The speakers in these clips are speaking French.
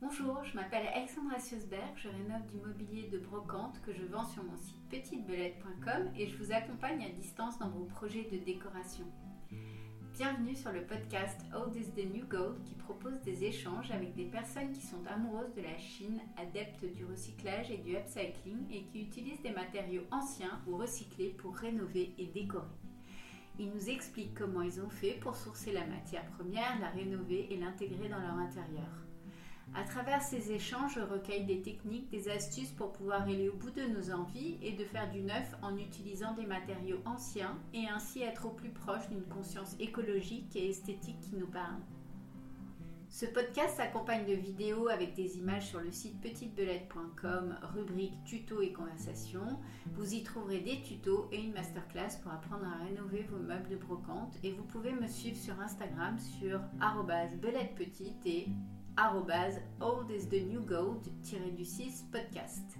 Bonjour, je m'appelle Alexandra Siosberg, je rénove du mobilier de brocante que je vends sur mon site petitebelette.com et je vous accompagne à distance dans vos projets de décoration. Bienvenue sur le podcast Old is the New Gold qui propose des échanges avec des personnes qui sont amoureuses de la Chine, adeptes du recyclage et du upcycling et qui utilisent des matériaux anciens ou recyclés pour rénover et décorer. Ils nous expliquent comment ils ont fait pour sourcer la matière première, la rénover et l'intégrer dans leur intérieur. À travers ces échanges, je recueille des techniques, des astuces pour pouvoir aller au bout de nos envies et de faire du neuf en utilisant des matériaux anciens et ainsi être au plus proche d'une conscience écologique et esthétique qui nous parle. Ce podcast s'accompagne de vidéos avec des images sur le site petitebelette.com, rubrique tutos et conversations. Vous y trouverez des tutos et une masterclass pour apprendre à rénover vos meubles de brocante et vous pouvez me suivre sur Instagram sur belettePetite et old is the new gold-du 6 podcast.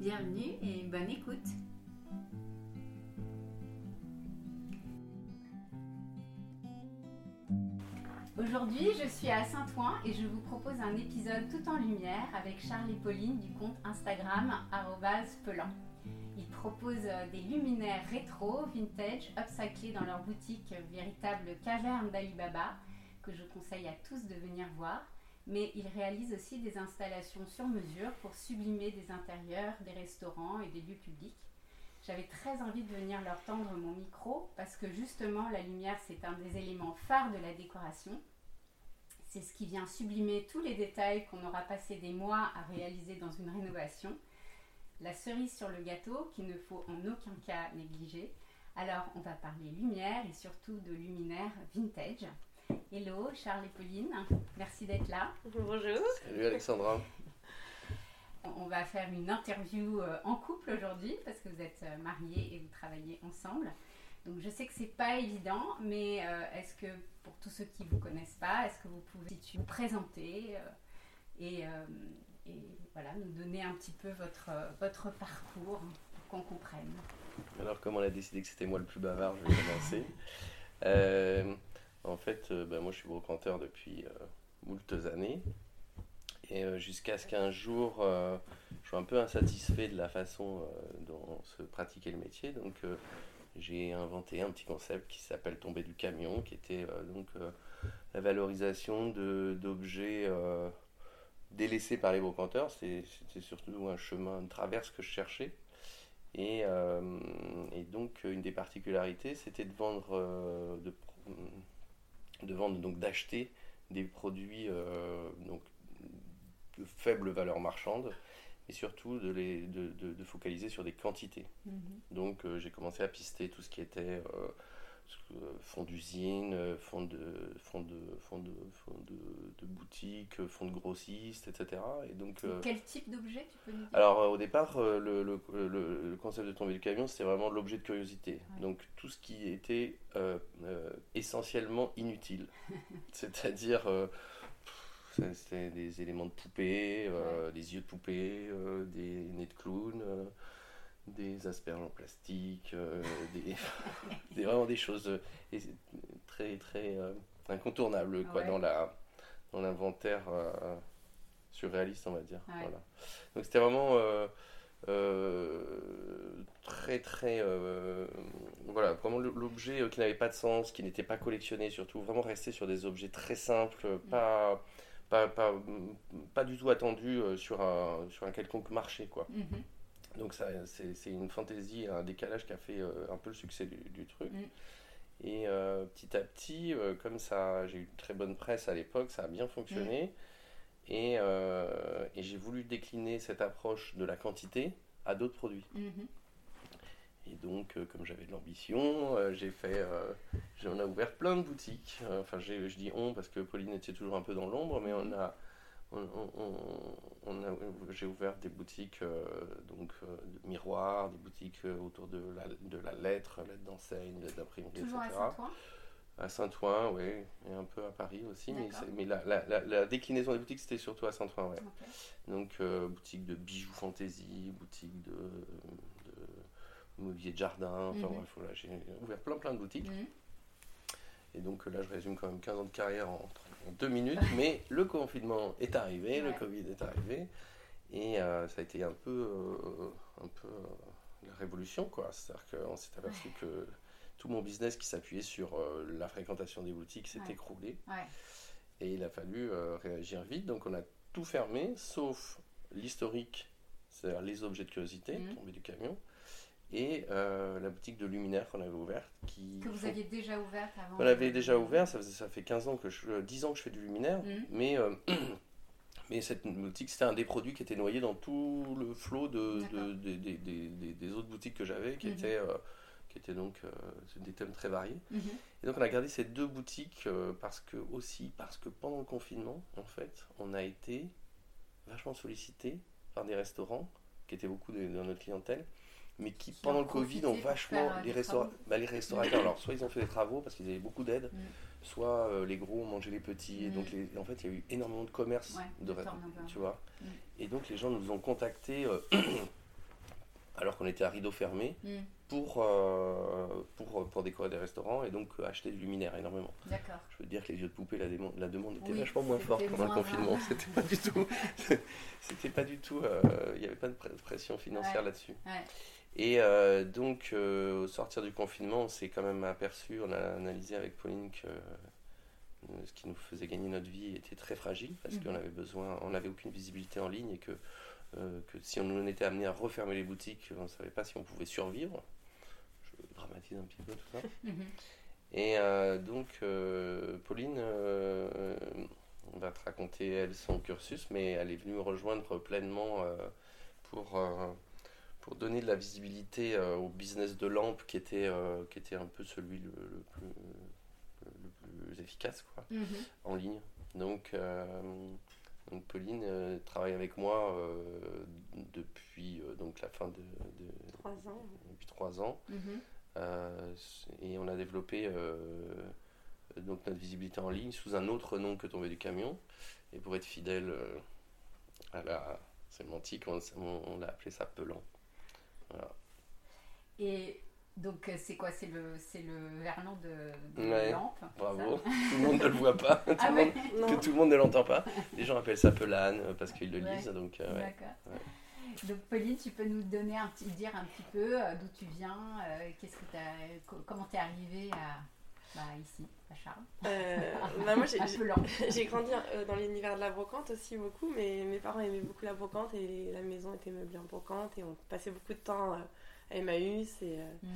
Bienvenue et bonne écoute. Aujourd'hui, je suis à Saint-Ouen et je vous propose un épisode tout en lumière avec Charles et Pauline du compte Instagram pelan. Ils proposent des luminaires rétro, vintage, upcyclés dans leur boutique véritable caverne d'Alibaba que je conseille à tous de venir voir, mais ils réalisent aussi des installations sur mesure pour sublimer des intérieurs, des restaurants et des lieux publics. J'avais très envie de venir leur tendre mon micro parce que justement la lumière c'est un des éléments phares de la décoration. C'est ce qui vient sublimer tous les détails qu'on aura passé des mois à réaliser dans une rénovation. La cerise sur le gâteau qu'il ne faut en aucun cas négliger. Alors on va parler lumière et surtout de luminaires vintage. Hello Charles et Pauline, merci d'être là. Bonjour. Salut Alexandra. On va faire une interview euh, en couple aujourd'hui parce que vous êtes euh, mariés et vous travaillez ensemble. Donc je sais que c'est pas évident, mais euh, est-ce que pour tous ceux qui ne vous connaissent pas, est-ce que vous pouvez vous présenter et, voilà, nous donner un petit peu votre, votre parcours pour qu'on comprenne? Alors comme on a décidé que c'était moi le plus bavard, je vais commencer. En fait, euh, ben, moi je suis brocanteur depuis euh, moultes années. Et euh, jusqu'à ce qu'un jour, je sois un peu insatisfait de la façon dont se pratiquait le métier. Donc j'ai inventé un petit concept qui s'appelle tomber du camion, qui était donc la valorisation d'objets délaissés par les brocanteurs. C'était surtout un chemin de traverse que je cherchais. Et, donc une des particularités, c'était de vendre, de vendre, donc d'acheter des produits euh, donc, de faible valeur marchande, et surtout de, les, de, de, focaliser sur des quantités. Mhm. Donc euh, j'ai commencé à pister tout ce qui était euh, fonds d'usine, fonds de, fonds de, fonds de, fonds de, boutique, fonds de grossiste, etc. Et donc, quel type d'objet tu peux nous dire? Alors au départ, le, le, le, concept de tomber du camion, c'était vraiment l'objet de curiosité. Donc tout ce qui était essentiellement inutile. C'est-à-dire c'était des éléments de poupée, des yeux de poupée, des nez de clown, des asperges en plastique, euh, des, vraiment des choses euh, très très euh, incontournables quoi, dans la dans l'inventaire surréaliste on va dire. Voilà. Donc c'était vraiment très très voilà vraiment l'objet qui n'avait pas de sens, qui n'était pas collectionné surtout, vraiment rester sur des objets très simples, mm. pas pas, pas, pas, du tout attendus sur un, sur un quelconque marché. quoi. Mm-hmm. Donc c'est une fantaisie, un décalage qui a fait euh, un peu le succès du, truc. Mm. Et euh, petit à petit, euh, comme ça, j'ai eu une très bonne presse à l'époque, ça a bien fonctionné. Mm. Et, et j'ai voulu décliner cette approche de la quantité à d'autres produits. Mm-hmm. Et donc, comme j'avais de l'ambition, j'ai fait, on a ouvert plein de boutiques. Enfin, je dis on parce que Pauline était toujours un peu dans l'ombre, mais on a on, j'ai ouvert des boutiques euh, donc euh, de miroirs, des boutiques euh, autour de la, de la lettre, lettre d'enseigne, lettre d'imprimerie, etc. à Saint-Ouen? À Saint-Ouen, oui, et un peu à Paris aussi, mais, mais la, la, la, déclinaison des boutiques c'était surtout à Saint-Ouen, ouais. Donc boutique de bijoux fantaisie, boutique de, de mobilier de jardin, enfin mhm. bref, voilà, j'ai ouvert plein plein de boutiques. Mhm. Et donc là, je résume quand même 15 ans de carrière en, en deux minutes. mais le confinement est arrivé, le. Covid est arrivé. Et euh, ça a été un peu, euh, un peu euh, la révolution, quoi. C'est-à-dire qu'on s'est aperçu que tout mon business qui s'appuyait sur la fréquentation des boutiques s'est Ouais. écroulé. Et il a fallu réagir vite. Donc on a tout fermé, sauf l'historique, c'est-à-dire les objets de curiosité Mhm. tombés du camion, et euh, la boutique de luminaires qu'on avait ouverte. Qui Que vous font- aviez déjà ouverte avant On l'avait déjà ouvert, ça, fait 15 ans que je, euh, 10 ans que je fais du luminaire, Mhm. mais, euh, mais cette boutique, c'était un des produits qui était noyé dans tout le flot de, de- des- autres boutiques que j'avais, qui, Mhm. étaient, euh, qui étaient donc euh, des thèmes très variés. Mhm. Et donc on a gardé ces deux boutiques euh, parce que aussi parce que pendant le confinement, en fait, on a été vachement sollicité par des restaurants qui étaient beaucoup de- dans notre clientèle, mais qui pendant le Covid ont vachement euh, les, des restaura- bah, les restaurateurs. alors soit ils ont fait des travaux parce qu'ils avaient beaucoup d'aide, Mm. soit euh, les gros ont mangé les petits. Et Mm. donc les- en fait il y a eu énormément de commerce Ouais, de tu vois. Mm. Et donc les gens nous ont contactés euh, alors qu'on était à rideau fermé Mm. pour, euh, pour, pour décorer des restaurants et donc euh, acheter du luminaire énormément. D'accord. Je veux dire que les yeux de poupée, la, démon- la demande était Oui, vachement moins forte pendant le confinement. C'était pas du tout. C'était pas du tout. euh, Il n'y avait pas de pr- pression financière Ouais. là-dessus. Ouais. Et euh, donc, euh, au sortir du confinement, on s'est quand même aperçu, on a analysé avec Pauline que euh, ce qui nous faisait gagner notre vie était très fragile parce Mhm. qu'on avait besoin, on n'avait aucune visibilité en ligne et que, que si on nous était amené à refermer les boutiques, on ne savait pas si on pouvait survivre. Je dramatise un petit peu tout ça. Mhm. Et donc, Pauline va te raconter, elle, son cursus, mais elle est venue me rejoindre pleinement pour, pour donner de la visibilité euh, au business de lampe qui était, euh, qui était un peu celui le, le plus, le plus efficace quoi, Mhm. en ligne. Donc, euh, donc Pauline travaille avec moi depuis donc la fin de, de- Trois ans. depuis trois ans. Mhm. Et on a développé donc notre visibilité en ligne sous un autre nom que Tombé du camion. Et pour être fidèle à la sémantique, on, on- on l'a appelé ça Pelant. Voilà. Et donc, euh, c'est quoi? C'est le, c'est le verlan de, de Ouais. lampe Bravo. tout le monde ne le voit pas. tout, Ah le ouais monde, Non. que tout le monde ne l'entend pas. Les gens appellent ça Pelane euh, parce qu'ils le Ouais. lisent. Donc, euh. D'accord. Donc Pauline, tu peux nous donner un petit, dire un petit peu euh, d'où tu viens, euh, qu'est-ce que comment t'es arrivée à bah, ici, Charles, Euh, bah, moi, j'ai- grandi euh, dans l'univers de la brocante aussi beaucoup, mais mes parents aimaient beaucoup la brocante et la maison était meublée en brocante et on passait beaucoup de temps euh, à Emmaüs et, Mhm.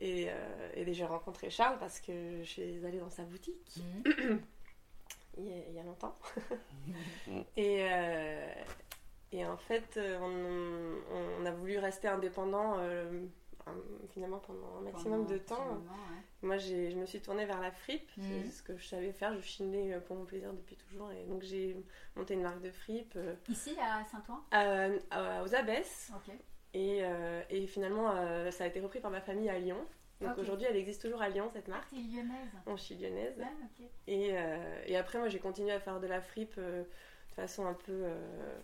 et, et j'ai rencontré Charles parce que je suis allée dans sa boutique Mhm. il y a, longtemps. Et, et en fait, on, on a voulu rester indépendant finalement pendant un maximum Pendant de temps. ouais. Moi, j'ai- je me suis tournée vers la fripe, Mhm. c'est ce que je savais faire. Je chinais euh, pour mon plaisir depuis toujours. Et donc, j'ai monté une marque de fripe euh, Ici à Saint-Ouen aux Abbesses. Et, euh, et finalement, euh, ça a été repris par ma famille à Lyon. Donc aujourd'hui, elle existe toujours à Lyon, cette marque. T'es lyonnaise Bon, je suis lyonnaise. Ah. Et, euh, et après, moi, j'ai continué à faire de la fripe euh, de façon un peu euh,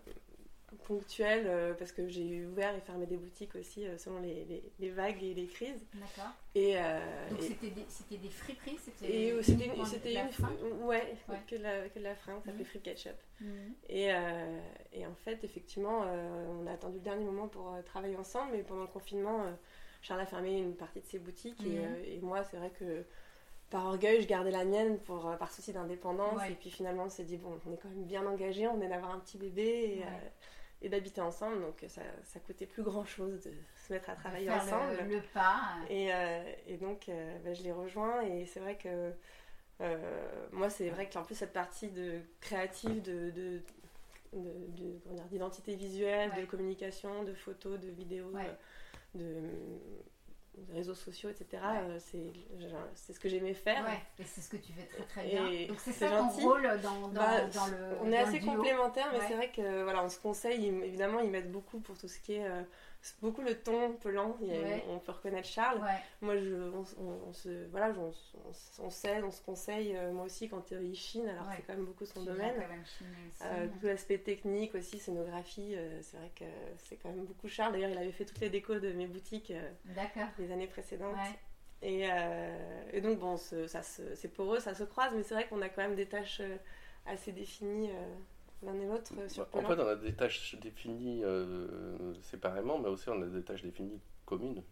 ponctuelle euh, parce que j'ai ouvert et fermé des boutiques aussi euh, selon les, les- les vagues et les crises. D'accord. Et, euh, Donc et- c'était des, c'était des friperies c'était Et c'était uniquement une, c'était une ouais, Ouais. Que, de la, que de la fringue, ça s'appelait Mhm. Free Ketchup. Mhm. Et, et en fait, effectivement, on a attendu le dernier moment pour travailler ensemble, mais pendant le confinement, Charles a fermé une partie de ses boutiques et, Mhm. et moi, c'est vrai que par orgueil, je gardais la mienne pour, euh, par souci d'indépendance. Ouais. Et puis finalement, on s'est dit, bon, on est quand même bien engagés, on venait d'avoir un petit bébé et, Ouais. euh, et d'habiter ensemble, donc ça, ça coûtait plus grand chose de se mettre à travailler Faire ensemble. Le, le pas. Et, euh, et donc, euh, bah, je l'ai rejoint et c'est vrai que euh, moi, c'est vrai qu'en plus, cette partie de créative, de, de, d'identité visuelle, Ouais. de communication, de photos, de vidéos, Ouais. euh, de réseaux sociaux, etc., Ouais. euh, c'est c'est ce que j'aimais faire. Ouais, et c'est ce que tu fais très très Et bien. Donc c'est c'est ça ton gentil. rôle dans, dans, Bah, dans le. On est dans assez complémentaires, mais Ouais. c'est vrai que voilà, on se conseille. évidemment, ils m'aident beaucoup pour tout ce qui est euh, beaucoup le ton, peu lent. il y a- Ouais. On peut reconnaître Charles. Ouais. Moi, je, on, on- on se, voilà, on, s'aide, on se conseille. euh, moi aussi, quand euh, il chine, alors Ouais. c'est quand même beaucoup son domaine. Euh, tout l'aspect technique aussi, scénographie, euh, c'est vrai que c'est quand même beaucoup Charles. D'ailleurs, il avait fait toutes les décos de mes boutiques les années précédentes. Et, et donc, bon, c'est poreux, ça se croise, mais c'est vrai qu'on a quand même des tâches assez définies l'un et l'autre euh, sur En Pelin. fait, on a des tâches définies euh, séparément, mais aussi on a des tâches définies communes.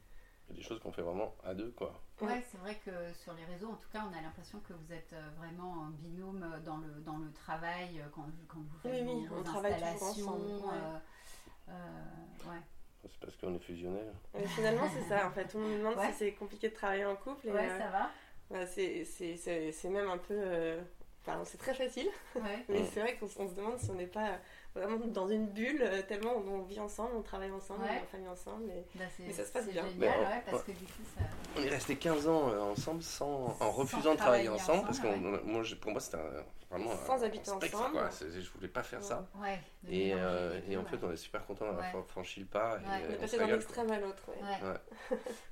Il y a des choses qu'on fait vraiment à deux, quoi. Ouais, c'est vrai que sur les réseaux, en tout cas, on a l'impression que vous êtes euh, vraiment en binôme dans le, dans le travail, quand, quand vous faites Oui, oui, vos on travaille toujours ensemble, ouais. euh, euh, ouais. C'est parce qu'on est fusionnels. Et finalement, c'est ça, en fait. Tout le monde me demande Ouais. si c'est compliqué de travailler en couple. Et, Ouais, ça va. bah, c'est- c'est c'est- c'est même un peu. Enfin, c'est très facile, Ouais. mais c'est vrai qu'on se demande si on n'est pas vraiment dans une bulle, euh, tellement on, on vit ensemble, on travaille ensemble, Ouais. on est en famille ensemble. Et... Bah, c'est Mais ça se passe bien. génial, Mais, ouais, parce ouais. que du coup, ça. On est resté 15 ans euh, ensemble sans, en refusant de travailler travailler ensemble, parce que moi, pour moi, c'était un- vraiment Sans un, habiter un spectre, ensemble. quoi. Je voulais pas faire ça. Et, euh, et en fait, on est super content d'avoir Ouais. franchi le pas. Et, On est passé d'un extrême à l'autre.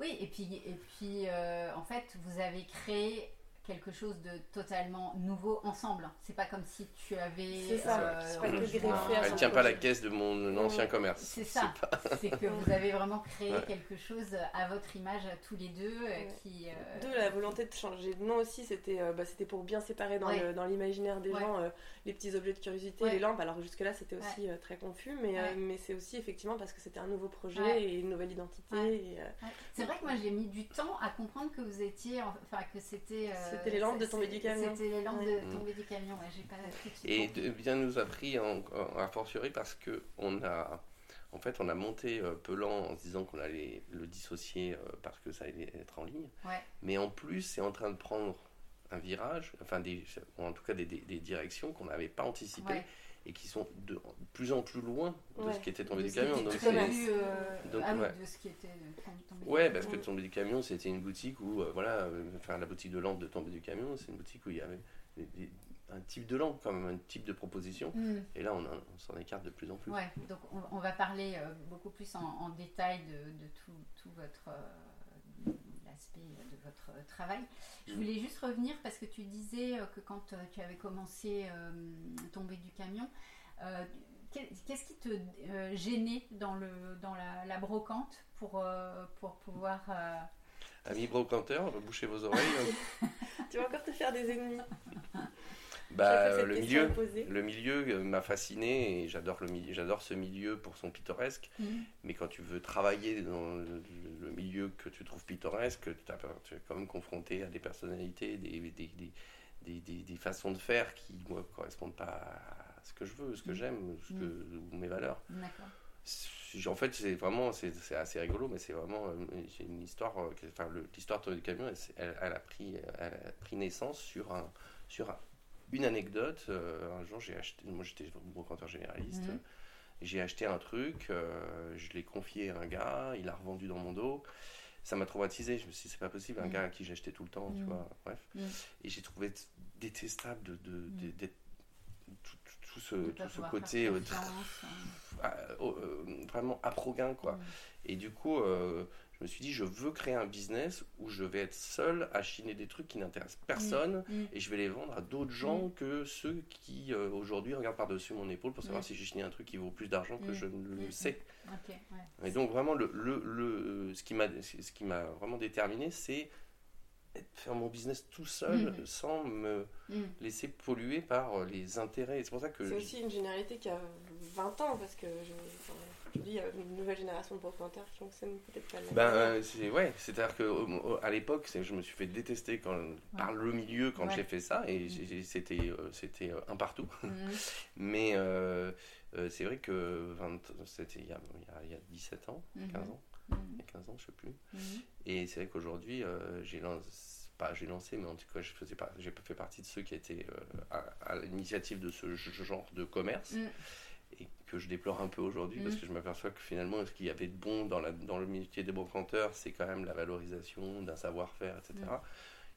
Oui, et puis, et puis euh, en fait, vous avez créé quelque chose de totalement nouveau ensemble. C'est pas comme si tu avais. C'est ça, euh, pas que à Elle tient pas la caisse de mon ancien commerce. C'est ça. C'est que vous avez vraiment créé quelque chose à votre image à tous les deux euh, Ouais. qui. euh, D'où la volonté de changer de nom aussi, c'était euh, bah, c'était pour bien séparer dans Ouais. l'imaginaire des Ouais. gens euh, les petits objets de curiosité, Ouais. les lampes. Alors jusque-là, c'était aussi euh, très confus, mais, euh, Ouais. mais c'est aussi effectivement parce que c'était un nouveau projet Ouais. et une nouvelle identité. Ouais. et, euh, Ouais. C'est vrai que moi j'ai mis du temps à comprendre que vous étiez, en- enfin que c'était. euh, C'était les lampes de tomber du camion. C'était les lampes Ouais. de tomber du camion. Ouais, j'ai pas tout de suite Et compris. de bien nous a pris en, en- a fortiori parce que on a en fait on a monté euh, Pelan en se disant qu'on allait le dissocier euh, parce que ça allait être en ligne. Ouais. Mais en plus c'est en train de prendre un virage, enfin des, ou en tout cas des, des- des directions qu'on n'avait pas anticipées Ouais. et qui sont de, plus en plus loin de Ouais. ce qui était tombé du camion. Donc c'est- euh, Donc, ah ouais. de ce qui était euh, tombé Ouais, parce que. Tombé du camion, c'était une boutique où, euh, voilà, euh, enfin la boutique de lampe de Tombé du camion, c'est une boutique où il y avait des- des- un type de lampe, quand même, un type de proposition. Mm. Et là, on, s'en écarte de plus en plus. Ouais, donc on, on va parler euh, beaucoup plus en, en détail de, de tout, tout votre de votre euh, travail. Je voulais juste revenir parce que tu disais euh, que quand euh, tu avais commencé euh, tomber du camion, euh, qu'est- qu'est-ce qui te euh, gênait dans le dans la, la brocante pour euh, pour pouvoir euh, Amis brocanteurs, bouchez vos oreilles. Tu vas encore te faire des ennemis. Bah, le milieu, le milieu m'a fasciné et j'adore le milieu, j'adore ce milieu pour son pittoresque. Mais quand tu veux travailler dans le, le milieu que tu trouves pittoresque, tu, es quand même confronté à des personnalités, des, des, des, des, des- des façons de faire qui ne correspondent pas à ce que je veux, ce que Mm. j'aime, ce que, ou mes valeurs. En fait, c'est vraiment, c'est assez rigolo, mais c'est vraiment euh, une histoire. euh, Enfin, l'histoire du camion, elle- elle a pris, elle a pris naissance sur un, sur un- une anecdote. Euh, un jour, j'ai acheté, moi j'étais brocanteur généraliste. Mhm. J'ai acheté un truc, euh, je l'ai confié à un gars, il a revendu dans mon dos. Ça m'a traumatisé. Je me suis dit, c'est pas possible, un Mhm. gars à qui j'achetais tout le temps, tu Mhm. vois. Bref. Et j'ai trouvé détestable de, de, de- d'être- tout, ce, tout côté euh, confiance, ah, oh, euh, vraiment aproguin quoi. Et du coup, euh, je me suis dit, je veux créer un business où je vais être seul à chiner des trucs qui n'intéressent personne Mm. et je vais les vendre à d'autres gens que ceux qui euh, aujourd'hui regardent par-dessus mon épaule pour savoir Mm. si j'ai chiné un truc qui vaut plus d'argent que Mm. je ne le Mm. sais. Ouais. Et donc vraiment, le, le, le- ce qui m'a ce qui m'a vraiment déterminé, c'est faire mon business tout seul sans me Mm. laisser polluer par les intérêts. C'est pour ça que C'est aussi une généralité qui a 20 ans, parce que je, dis, il y a une nouvelle génération de brocanteurs qui fonctionnent peut-être pas. Ben, euh, c'est ouais, c'est-à-dire que au- à l'époque, c'est- je me suis fait détester quand, par le milieu quand Ouais. j'ai fait ça et j'ai- c'était euh, c'était euh, un partout. Mm. Mais euh, c'est vrai que 20 c'était il y, a, il y a- il y a 17 ans, Mhm. 15 ans, Mm. il y a 15 ans, je sais plus. Mhm. Et c'est vrai qu'aujourd'hui, euh, j'ai lancé pas j'ai lancé, mais en tout cas, je faisais pas, j'ai fait partie de ceux qui étaient euh, à, à l'initiative de ce genre de commerce. Mm. Que je déplore un peu aujourd'hui Mm. parce que je m'aperçois que finalement, ce qu'il y avait de bon dans, la, dans le métier des brocanteurs, c'est quand même la valorisation d'un savoir-faire, etc., Mm.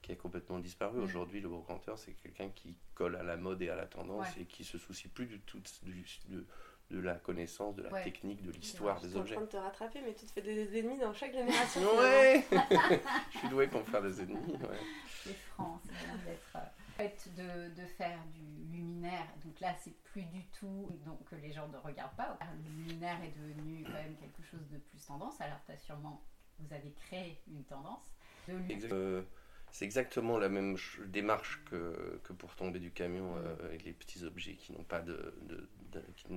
qui a complètement disparu. Mm. Aujourd'hui, le brocanteur, c'est quelqu'un qui colle à la mode et à la tendance Ouais. et qui se soucie plus du tout du- de, de la connaissance, de la Ouais. technique, de l'histoire Je des suis en objets. train de te rattraper, mais tu te fais des ennemis dans chaque génération. Ouais Je suis doué pour me faire des ennemis. ouais. C'est franc, c'est bien d'être. Euh, fait de, de faire du luminaire, donc là c'est plus du tout donc que les gens ne regardent pas. Le luminaire est devenu quand même quelque chose de plus tendance. Alors as sûrement, vous avez créé une tendance. Euh, c'est exactement la même démarche que, que, pour tomber du camion euh, avec les petits objets qui n'ont pas de, qui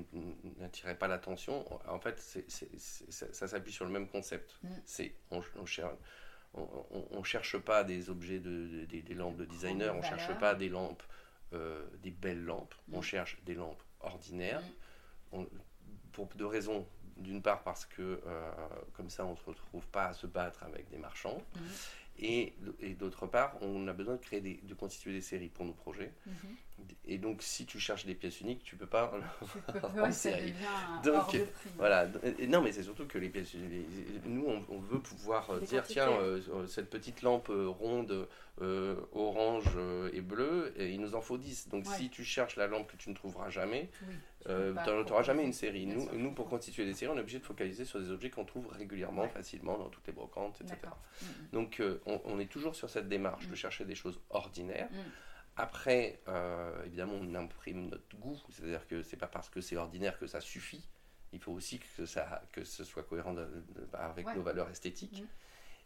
n'attiraient pas l'attention. En fait, ça, s'appuie sur le même concept. Mm. C'est on, on, cherche, on, cherche pas des objets de, des lampes de designer, on cherche pas des lampes, euh, des belles lampes. On mm. cherche des lampes ordinaires. Mm. pour deux raisons d'une part parce que comme ça on ne se retrouve pas à se battre avec des marchands et, et d'autre part, on a besoin de créer des, de constituer des séries pour nos projets. Mhm. Et donc, si tu cherches des pièces uniques, tu peux pas en série. donc, voilà. non, mais c'est surtout que les pièces, nous, on, veut pouvoir euh, dire tiens, euh, euh, cette petite lampe ronde et bleue, et il nous en faut 10. Donc, si tu cherches la lampe que tu ne trouveras jamais, tu n'auras jamais une série. Nous, nous, pour constituer des séries, on est obligé de focaliser sur des objets qu'on trouve régulièrement, facilement dans toutes les brocantes, etc. Mm, mm. Donc, on, est toujours sur cette démarche de mm. chercher des choses ordinaires. Après, euh, évidemment, on imprime notre goût, c'est-à-dire que c'est pas parce que c'est ordinaire que ça suffit. Il faut aussi que, ça, que ce soit cohérent avec nos valeurs esthétiques. Mm.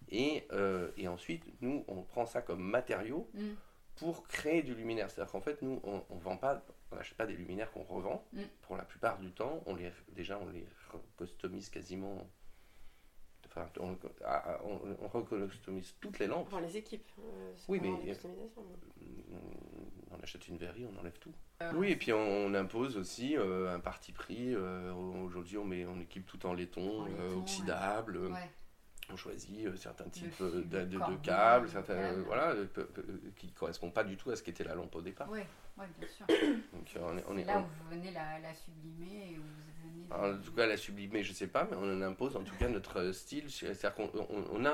Et, euh, et, ensuite, nous, on prend ça comme matériau mm. Pour créer du luminaire. C'est-à-dire qu'en fait, nous, on, vend pas, on n'achète pas des luminaires qu'on revend. Mm. Pour la plupart du temps, on les, déjà, on les customise quasiment Enfin, on, ah, on, toutes les lampes. Pour les équipes. Euh, oui, mais. On achète une verrie, on enlève tout. Euh, oui, et puis on, impose aussi euh, un parti pris. Aujourd'hui, on, met, on équipe tout en laiton, oxydable. On choisit certains types de, de, câbles, certains, voilà, qui ne correspondent pas du tout à ce qu'était la lampe au départ. Oui, bien sûr. Donc, on est, là où vous venez la, la sublimer et où vous en tout cas, la sublimer, je ne sais pas, mais on en impose en tout cas notre style. C'est-à-dire qu'on on, a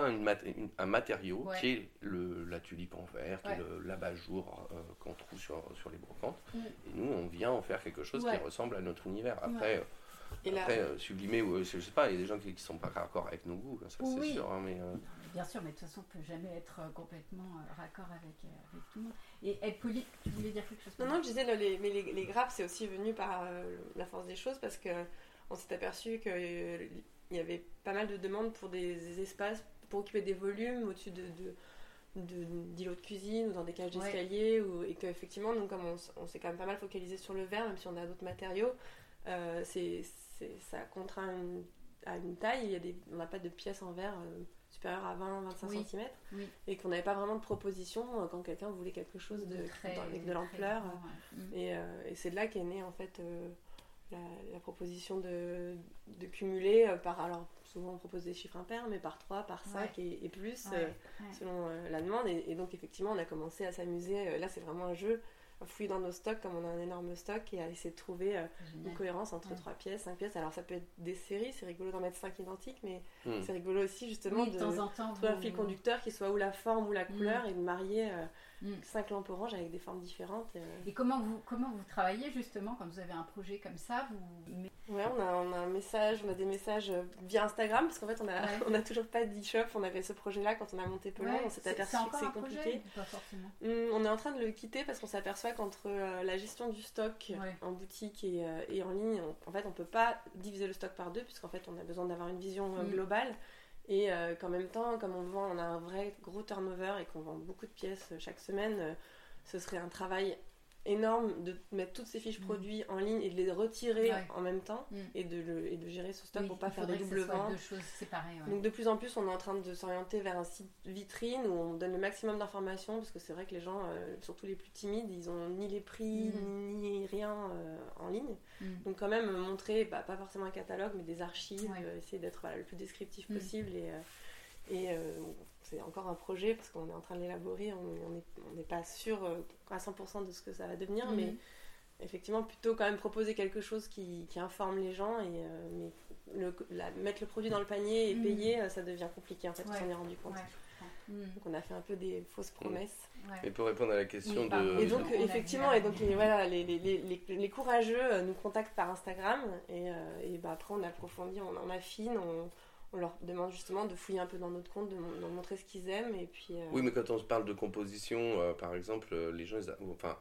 un matériau qui est le, la tulipe en verre, qui est l'abat-jour euh, qu'on trouve sur, sur les brocantes. Mm. Et nous, on vient en faire quelque chose qui ressemble à notre univers. Après, après euh, sublimer, ou, je sais pas, il y a des gens qui ne sont pas raccord avec nos goûts, ça c'est sûr. Hein, mais, euh, Bien sûr, mais de toute façon, on ne peut jamais être complètement raccord avec, avec tout le monde. Et être poli, tu voulais dire quelque chose? Non, non, je disais, les, mais les, les grappes, c'est aussi venu par la force des choses parce que on s'est aperçu qu'il euh, y avait pas mal de demandes pour des espaces pour occuper des volumes au-dessus de, d'îlots de, cuisine ou dans des cages d'escalier et qu'effectivement donc comme on, s'est quand même pas mal focalisé sur le verre même si on a d'autres matériaux euh, c'est, ça contraint à une taille. Il y a des, on n'a pas de pièces en verre euh, supérieures à 20-25 cm et qu'on n'avait pas vraiment de proposition quand quelqu'un voulait quelque chose de, avec de l'ampleur. et, et, c'est de là qu'est né en fait la, proposition de, de cumuler euh, par. Alors, souvent on propose des chiffres impairs, mais par 3, par 5 et, plus, euh, selon euh, la demande. Et, donc, effectivement, on a commencé à s'amuser. Là, c'est vraiment un jeu fouiller dans nos stocks, comme on a un énorme stock, et à essayer de trouver une cohérence entre 3 pièces, 5 pièces. Alors, ça peut être des séries, c'est rigolo d'en mettre 5 identiques, mais hmm. c'est rigolo aussi, justement, de, trouver un fil conducteur qui soit ou la forme ou la hmm. couleur et de marier. 5 mm. lampes orange avec des formes différentes. Euh. Et, comment, vous, comment vous travaillez justement quand vous avez un projet comme ça vous... Ouais, on a, on a un message, on a des messages euh, via Instagram parce qu'en fait on a, on a toujours pas d'e-shop. On avait ce projet-là quand on a monté Pelon, on s'est aperçu que c'est compliqué. Mm, on est en train de le quitter parce qu'on s'aperçoit qu'entre euh, la gestion du stock en boutique et, et en ligne, en fait on peut pas diviser le stock par deux puisqu'en fait on a besoin d'avoir une vision mm. Et euh, qu'en même temps, comme on vend, on a un vrai gros turnover et qu'on vend beaucoup de pièces chaque semaine, euh, ce serait un travail énorme de mettre toutes ces fiches mm. produits en ligne et de les retirer en même temps mm. et, de le, et de gérer ce stock pour pas faire des doubles ventes. Donc de plus en plus, on est en train de s'orienter vers un site vitrine où on donne le maximum d'informations parce que c'est vrai que les gens, euh, surtout les plus timides, ils ont ni les prix mm. ni rien euh, en ligne. Donc quand même montrer, bah, pas forcément un catalogue, mais des archives, euh, essayer d'être le plus descriptif possible et et c'est encore un projet parce qu'on est en train de l'élaborer, on n'est pas sûr euh, à 100% de ce que ça va devenir, mais mhm. effectivement, plutôt quand même proposer quelque chose qui, informe les gens et euh, mais le, mettre le produit dans le panier et mhm. payer, euh, ça devient compliqué en fait, on s'en est rendu compte. Mhm. Donc on a fait un peu des fausses promesses. Et pour répondre à la question de... Et donc effectivement, et donc les, voilà, les, les, les, courageux nous contactent par Instagram et, et bah, après on approfondit, on en affine, on on leur demande justement de fouiller un peu dans notre compte, de, montrer ce qu'ils aiment. Et puis, euh, Oui, mais quand on se parle de composition, euh, par exemple, euh, les gens, enfin,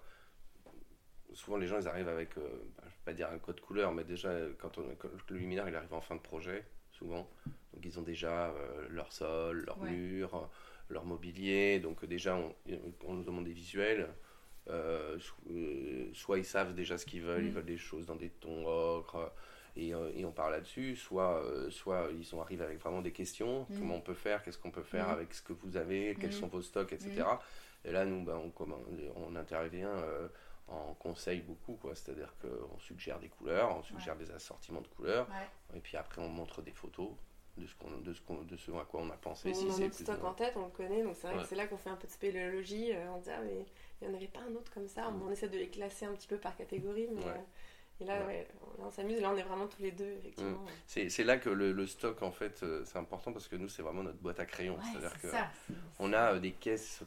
souvent les gens ils arrivent avec, bah, je ne vais pas dire un code couleur, mais déjà quand, on, le luminaire il arrive en fin de projet, souvent, donc ils ont déjà leur sol, leur mur, leur mobilier. Donc déjà, on, on, nous demande des visuels. soit ils savent déjà ce qu'ils veulent, ils mm. veulent des choses dans des tons ocre, et, et on parle là-dessus, soit, soit ils sont arrivés avec vraiment des questions, mm. comment on peut faire, qu'est-ce qu'on peut faire avec ce que vous avez, quels sont vos stocks, etc. Et là, nous, ben, on, on, intervient en conseil beaucoup, quoi. C'est-à-dire qu'on suggère des couleurs, on suggère des assortiments de couleurs, et puis après on montre des photos de ce, qu'on, de ce, qu'on, de ce à quoi on a pensé. On si a notre stock en tête, on le connaît, donc c'est vrai que c'est là qu'on fait un peu de spéléologie, euh, on dit ah mais il n'y en avait pas un autre comme ça, on, essaie de les classer un petit peu par catégorie, mais... Euh, et là, on s'amuse, là on est vraiment tous les deux, effectivement. Mm. C'est, c'est là que le, le, stock, en fait, euh, c'est important parce que nous, c'est vraiment notre boîte à crayons. C'est-à-dire que on a des caisses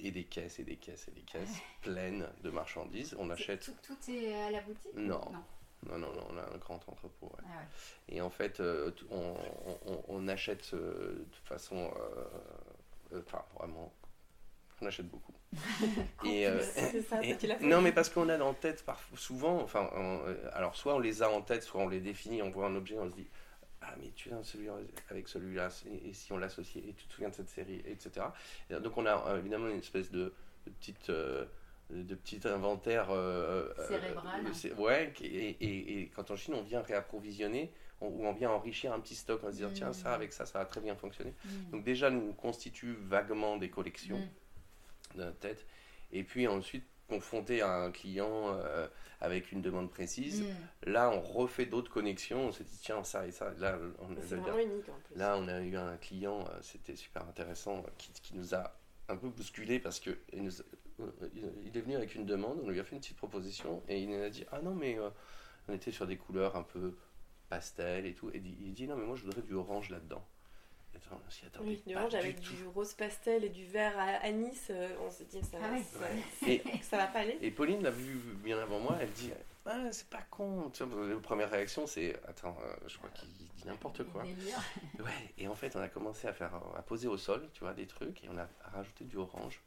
et des caisses et des caisses et des caisses pleines de marchandises. On achète. Tout, est à la boutique Non. non. Non, non, on a un grand entrepôt. Ah et en fait, euh, on, on, achète euh, de toute façon, euh, enfin on achète beaucoup. et, ça, non, mais parce qu'on a en tête parfois, souvent, enfin, alors soit on les a en tête, soit on les définit, on voit un objet, on se dit, ah mais tu viens celui avec celui-là et, si on l'associe et tu te souviens de cette série etc donc on a euh, évidemment une espèce de, petite euh, de petit inventaire euh, cérébral ouais et, et, quand en Chine on vient réapprovisionner ou on vient enrichir un petit stock en se disant tiens ça mm. avec ça ça a très bien fonctionné mm. donc déjà nous constitue vaguement des collections mm. De notre tête et puis ensuite confronté à un client avec une demande précise. Mm. Là, on refait d'autres connexions. On s'est dit, tiens, ça et ça. Là, on, a, unique, en plus. là on a eu un client, euh, c'était super intéressant, euh, qui, qui, nous a un peu bousculé parce que il, est venu avec une demande, on lui a fait une petite proposition et il nous a dit, ah non, mais euh, on était sur des couleurs un peu pastel et tout. Et il dit, non, mais moi, je voudrais du orange là-dedans oui, du orange avec du rose pastel et du vert à anis, euh, on se dit ça, ah ça, et, ça va pas aller. Et Pauline l'a vu bien avant moi, elle dit ah, c'est pas con. Tu vois, la première réaction c'est attends, euh, je crois qu'il dit n'importe quoi. Ouais, et en fait on a commencé à faire à poser au sol, tu vois, des trucs et on a rajouté du orange.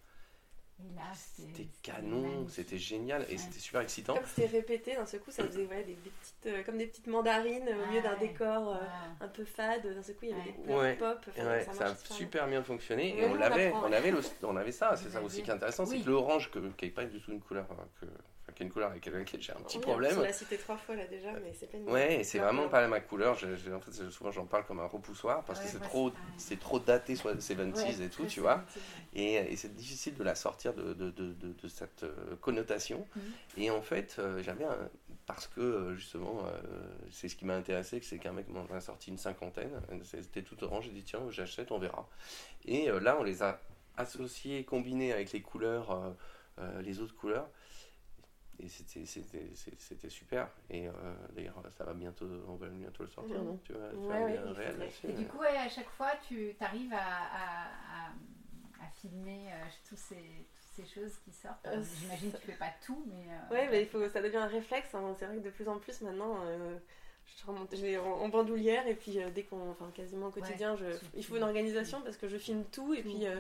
C'était canon, c'était génial et c'était super excitant. Comme c'était répété, d'un seul coup, ça faisait des, petites, euh, comme des petites mandarines au milieu d'un décor euh, un peu fade. D'un seul coup, il y avait des pop. ça, a super bien fonctionné et on l'avait, on, avait on avait ça. C'est ça aussi qui est intéressant, c'est que l'orange, qui n'est pas du tout une couleur euh, que une couleur avec laquelle j'ai un petit problème. On l'a cité trois fois là déjà, mais c'est pas une Ouais, c'est vraiment pas ma couleur. en fait, souvent j'en parle comme un repoussoir parce que c'est trop, c'est trop daté, soit 70s et tout, tu vois. Et, c'est difficile de la sortir de, de, de, de cette euh, connotation. Mhm. Et en fait, euh, j'avais un, parce que euh, justement, c'est ce qui m'a intéressé, c'est qu'un mec m'en a sorti une cinquantaine. C'était tout orange. J'ai dit tiens, j'achète, on verra. Et là, on les a associés, combinés avec les couleurs, les autres couleurs et c'était super. Et euh, d'ailleurs, ça va bientôt, on va bientôt le sortir, non Tu vas faire un réel Et du coup, à chaque fois, tu arrives à, à, filmer euh, tous ces, toutes ces choses qui sortent. Euh, j'imagine que tu fais pas tout, mais. ouais, mais il faut, ça devient un réflexe. Hein. C'est vrai que de plus en plus maintenant je remonte en, bandoulière et puis euh, dès qu'on enfin quasiment au quotidien je, il faut une organisation parce que je filme tout et puis euh,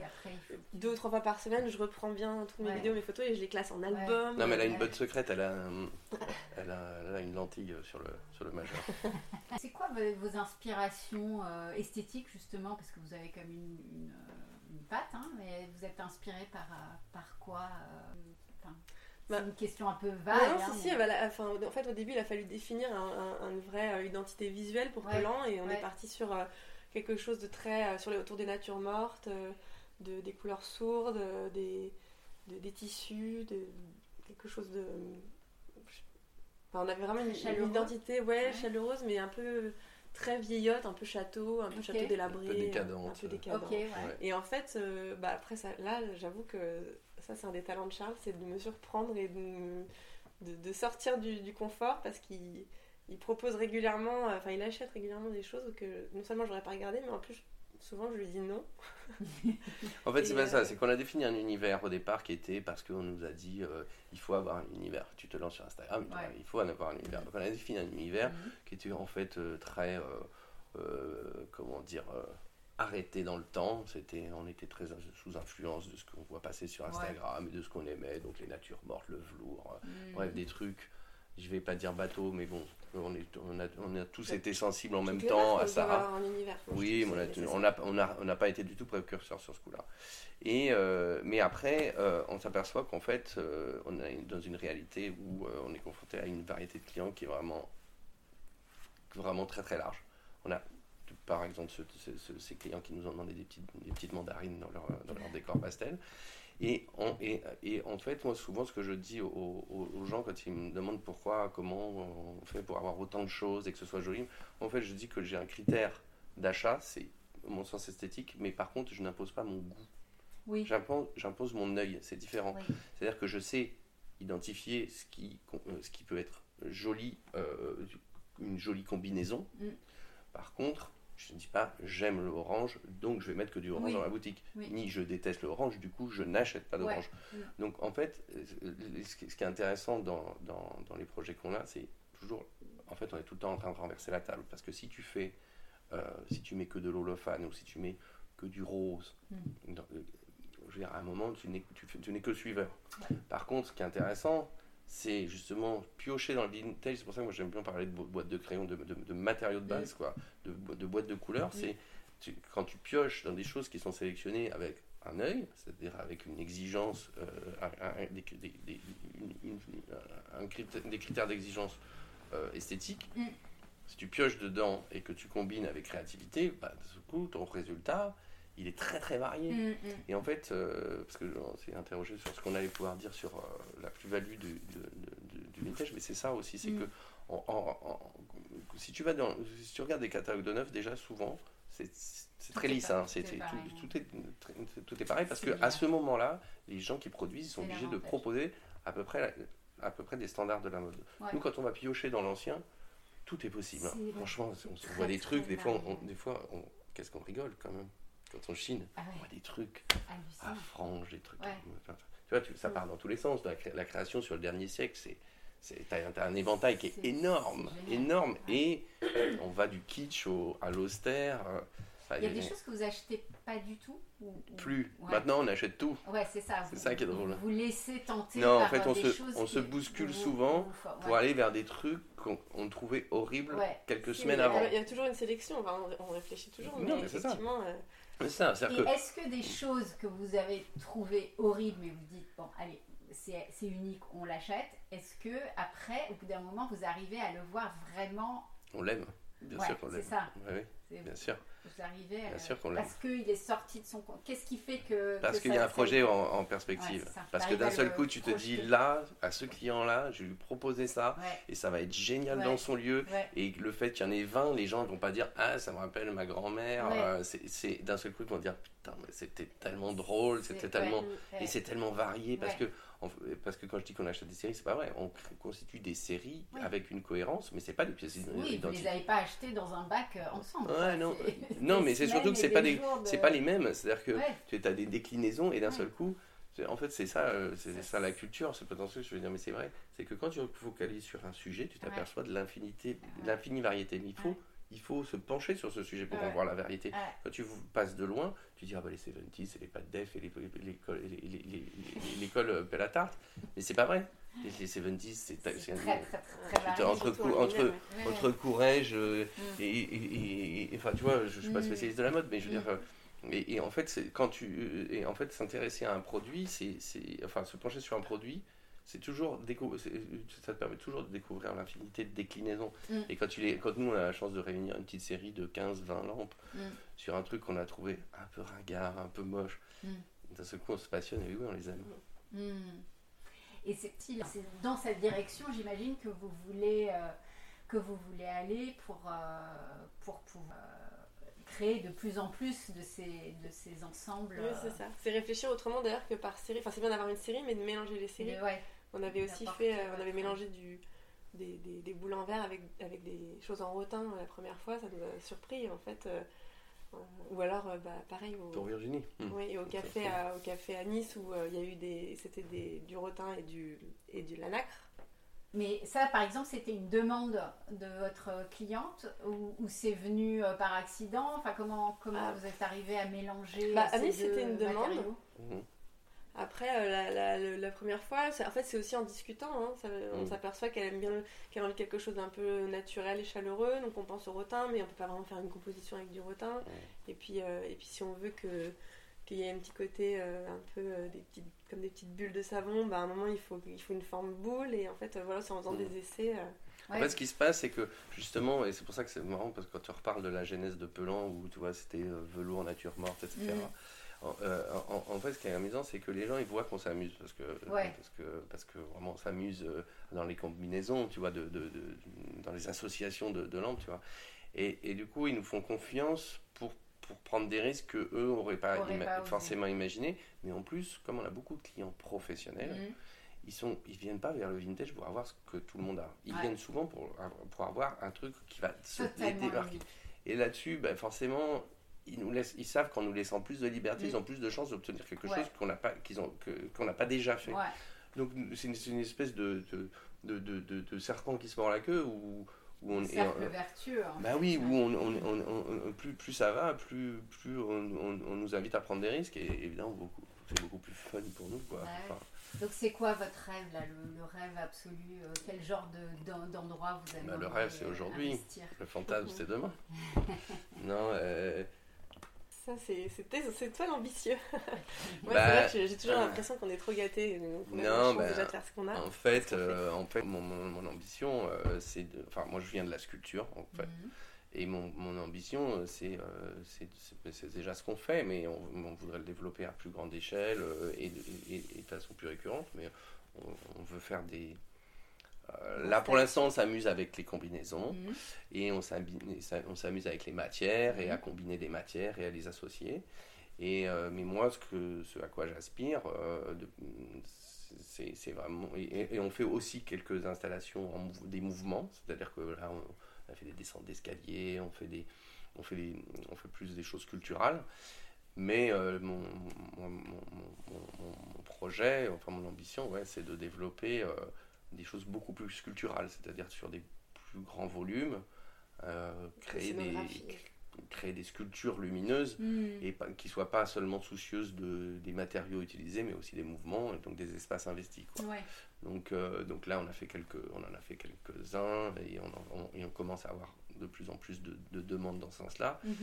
deux ou trois fois par semaine je reprends bien toutes mes vidéos mes photos et je les classe en album. Non mais elle a une bonne secrète elle a, elle a, elle a une lentille sur le, sur le majeur. C'est quoi vos inspirations euh, esthétiques justement? Parce que vous avez comme une, une, une patte hein, mais vous êtes inspiré par, par quoi c'est bah, une question un peu vague. Non, si, si, enfin, en fait, au début, il a fallu définir un, une vraie euh, identité visuelle pour ouais, et on est parti sur euh, quelque chose de très. Euh, sur les, autour des natures mortes, de, des couleurs sourdes, des, des tissus, de, quelque chose de. Enfin, on avait vraiment une, identité ouais, chaleureuse, mais un peu très vieillotte, un peu château, un peu château délabré. Un peu décadente. Un peu décadent. Et en fait, bah, après, ça, là, j'avoue que ça c'est un des talents de Charles, c'est de me surprendre et de, de, sortir du, confort parce qu'il il propose régulièrement, enfin il achète régulièrement des choses que non seulement j'aurais pas regardé, mais en plus souvent je lui dis non. en fait, c'est pas ça, c'est qu'on a défini un univers au départ qui était parce qu'on nous a dit euh, il faut avoir un univers. Tu te lances sur Instagram, il faut avoir un univers. Donc on a défini un univers mhm. qui était en fait euh, très, euh, comment dire, arrêté dans le temps. C'était, on était très sous influence de ce qu'on voit passer sur Instagram et de ce qu'on aimait, donc les natures mortes, le velours, mm. bref, des trucs, je vais pas dire bateau, mais bon, on, est, on, a, on a tous été sensibles en même temps à ça. Oui, on n'a on a, pas été du tout précurseur sur ce coup-là. Et, euh, mais après, euh, on s'aperçoit qu'en fait, euh, on est dans une réalité où on est confronté à une variété de clients qui est vraiment, vraiment très très large. On a par exemple ces clients qui nous ont demandé des petites, des petites mandarines dans leur, dans leur décor pastel. Et, et, et, en fait, moi, souvent, ce que je dis aux, aux, gens quand ils me demandent pourquoi, comment on fait pour avoir autant de choses et que ce soit joli, en fait, je dis que j'ai un critère d'achat, c'est mon sens esthétique, mais par contre, je n'impose pas mon goût. Oui. J'impose mon œil, c'est différent. C'est-à-dire que je sais identifier ce qui, euh, ce qui peut être joli, euh, une jolie combinaison. Mm. Par contre, je ne dis pas j'aime l'orange, donc je vais mettre que du orange dans la boutique. Ni je déteste l'orange, du coup je n'achète pas d'orange. Donc en fait, euh, ce qui est intéressant dans, dans, dans les projets qu'on a, c'est toujours, en fait, on est tout le temps en train de renverser la table. Parce que si tu fais, euh, si tu mets que de l'holophane ou si tu mets que du rose, mm. euh, je veux dire, à un moment, tu n'es, tu, n'es que suiveur. Par contre, ce qui est intéressant, c'est justement piocher dans le vintage. C'est pour ça que moi j'aime bien parler de boîtes de crayons, de, de, matériaux de base, quoi, de, de boîtes de couleurs. C'est quand tu pioches dans des choses qui sont sélectionnées avec un œil, c'est-à-dire avec une exigence, euh, des, critères d'exigence euh, esthétique. Mm. Si tu pioches dedans et que tu combines avec créativité, bah, de ce coup, ton résultat, il est très très varié. Mm, mm. Et en fait, euh, parce que on s'est interrogé sur ce qu'on allait pouvoir dire sur euh, la plus-value du, du, vintage, mais c'est ça aussi, c'est mm. que si tu vas dans, si tu regardes des catalogues de neuf, déjà souvent, c'est très lisse, hein, tout, tout, est, tout est pareil parce que à ce moment-là, les gens qui produisent sont obligés de proposer à peu près à peu près des standards de la mode. Nous, quand on va piocher dans l'ancien, tout est possible. Hein. Franchement, on, voit des trucs, des fois, des fois, qu'est-ce qu'on rigole quand même quand on chine, ah on voit des trucs à franges, des trucs. tu vois, ça part dans tous les sens. La, création sur le dernier siècle, c'est. T'as un éventail qui est, énorme, énorme, et on va du kitsch au, à l'austère. Euh, il y a des choses que vous achetez pas du tout Plus. Maintenant, on achète tout. Ouais, c'est ça. C'est ça qui est drôle. Vous, laissez tenter. Non, en fait, on se, on se bouscule souvent pour aller vers des trucs qu'on trouvait horribles quelques semaines avant. Il y a toujours une sélection. on, réfléchit toujours. Non, mais, c'est ça. Euh, ça, Et est-ce que des choses que vous avez trouvées horribles, mais vous dites, bon, allez, c'est unique, on l'achète, est-ce que après, au bout d'un moment, vous arrivez à le voir vraiment On l'aime, bien sûr qu'on l'aime. C'est ça. oui, bien sûr. Vous arrivez Bien sûr qu'on Parce qu'il est sorti de son compte. Qu'est-ce qui fait que. Parce qu'il y a un projet en, perspective. parce que d'un seul coup, tu te dis là, à ce client-là, je vais lui proposer ça et ça va être génial dans son lieu. Et le fait qu'il y en ait 20, les gens ne vont pas dire Ah, ça me rappelle ma grand-mère. Euh, c'est d'un seul coup, ils vont dire Putain, mais c'était tellement drôle, c'était tellement. Et c'est tellement varié parce que parce que quand je dis qu'on achète des séries, c'est pas vrai. On constitue des séries avec une cohérence, mais c'est pas des pièces oui, Vous les avez pas achetées dans un bac euh, ensemble. non, non mais c'est surtout que c'est pas des, c'est pas les mêmes. C'est-à-dire que tu as des déclinaisons et d'un seul coup, en fait, c'est ça, euh, c'est ça la culture. C'est potentiel, je veux dire, mais c'est vrai. C'est que quand tu focalises sur un sujet, tu t'aperçois de l'infinité, l'infinie variété. Mais il faut il faut se pencher sur ce sujet pour en voir la vérité. Quand tu passes de loin, tu dis ah bah les 70 c'est les pattes def et l'école euh, Bella Tarte, mais c'est pas vrai. Les, 70 c'est entre entre entre courage euh, mm. et, enfin tu vois je, suis pas mm. spécialiste de la mode mais je veux dire mm. euh, et, en fait quand tu et en fait s'intéresser à un produit c'est enfin se pencher sur un produit c'est toujours ça te permet toujours de découvrir l'infinité de déclinaisons. Mm. Et quand, tu les, quand nous, on a la chance de réunir une petite série de 15-20 lampes mm. sur un truc qu'on a trouvé un peu ringard, un peu moche, d'un seul coup, on se passionne et oui, on les aime. Et c'est dans cette direction, j'imagine, que vous voulez, euh, que vous voulez aller pour, euh, pour pouvoir euh, créer de plus en plus de ces, de ces ensembles. Oui, c'est ça. C'est réfléchir autrement d'ailleurs que par série. Enfin, c'est bien d'avoir une série, mais de mélanger les séries. ouais. On avait aussi fait, euh, on avait mélangé du, des, des, boules en verre avec, avec des choses en rotin la première fois, ça nous a surpris en fait. Euh, euh, ou alors, bah, pareil. Au, Pour Virginie. Hmm. Oui, au café, à, au café à Nice où il y a eu des, c'était des, du rotin et du, et du lanacre. Mais ça, par exemple, c'était une demande de votre cliente ou, c'est venu par accident? Enfin, comment, comment ah. vous êtes arrivé à mélanger bah, À Nice, c'était une demande. Après, euh, la, première fois, en fait, c'est aussi en discutant. Hein, on mm. s'aperçoit qu'elle aime bien, qu'elle a envie de quelque chose d'un peu naturel et chaleureux. Donc, on pense au rotin, mais on peut pas vraiment faire une composition avec du rotin. Et puis, euh, et puis, si on veut que qu'il y ait un petit côté euh, un peu des petites, comme des petites bulles de savon, bah, à un moment, il faut, il faut une forme boule. Et en fait, voilà, c'est en faisant mm. des essais. En fait, ce qui se passe, c'est que justement, et c'est pour ça que c'est marrant, parce que quand tu reparles de la genèse de Pelan, où tu vois, c'était velours, nature morte, etc. Euh, en, fait, ce qui est amusant, c'est que les gens ils voient qu'on s'amuse parce que, parce que parce que vraiment on s'amuse euh, dans les combinaisons, tu vois, de, de, dans les associations de, lampes, tu vois. Et, et, du coup, ils nous font confiance pour, pour prendre des risques que eux n'auraient pas, forcément imaginé. Mais en plus, comme on a beaucoup de clients professionnels. Mhm. Ils sont, ils viennent pas vers le vintage pour avoir ce que tout le monde a. Ils viennent souvent pour, pour avoir un truc qui va se démarquer. Et là-dessus, ben forcément, ils, nous laissent, ils savent qu'en nous laissant plus de liberté, ils ont plus de chances d'obtenir quelque chose qu'on n'a pas, qu'ils ont, qu'on n'a pas déjà fait. Donc c'est une, espèce de de, de, de, serpent qui se mord la queue ou où on est vertueux. Bah oui, où on, on, plus, plus ça va, plus, plus on, nous invite à prendre des risques et évidemment beaucoup, c'est beaucoup plus fun pour nous. Quoi. Donc c'est quoi votre rêve là, le, rêve absolu euh, Quel genre d'endroit vous avez bah, Le rêve c'est aujourd'hui, le fantasme c'est demain. non, euh, c'est toi l'ambitieux. Moi, bah, c'est vrai que j'ai toujours l'impression qu'on est trop gâté. non, bah, déjà de faire ce qu'on a. En fait, euh, en fait mon, mon, ambition, euh, c'est de. Enfin, moi, je viens de la sculpture, en fait. Mhm. Et mon, mon ambition, euh, c'est c'est déjà ce qu'on fait, mais on, voudrait le développer à plus grande échelle et, et, de façon plus récurrente. Mais on veut faire des, euh, là, pour l'instant, on s'amuse avec les combinaisons mhm. et on s'amuse avec les matières et à mhm. combiner des matières et à les associer. Et, euh, mais moi, ce, que, ce à quoi j'aspire, euh, c'est vraiment. Et, on fait aussi quelques installations, en, des mouvements, c'est-à-dire que là, on, a fait des descentes d'escalier, on, fait des, on, fait des, on fait plus des choses culturelles. Mais mon, mon, mon, projet, enfin mon ambition, ouais, c'est de développer des choses beaucoup plus sculpturales, c'est-à-dire sur des plus grands volumes, euh, créer, des, créer des sculptures lumineuses hmm. et qui ne soient pas seulement soucieuses de, des matériaux utilisés, mais aussi des mouvements et donc des espaces investis. Donc, euh, donc là, on, a fait quelques, on en a fait quelques-uns et on, on, commence à avoir de plus en plus de, demandes dans ce sens-là. Mhm.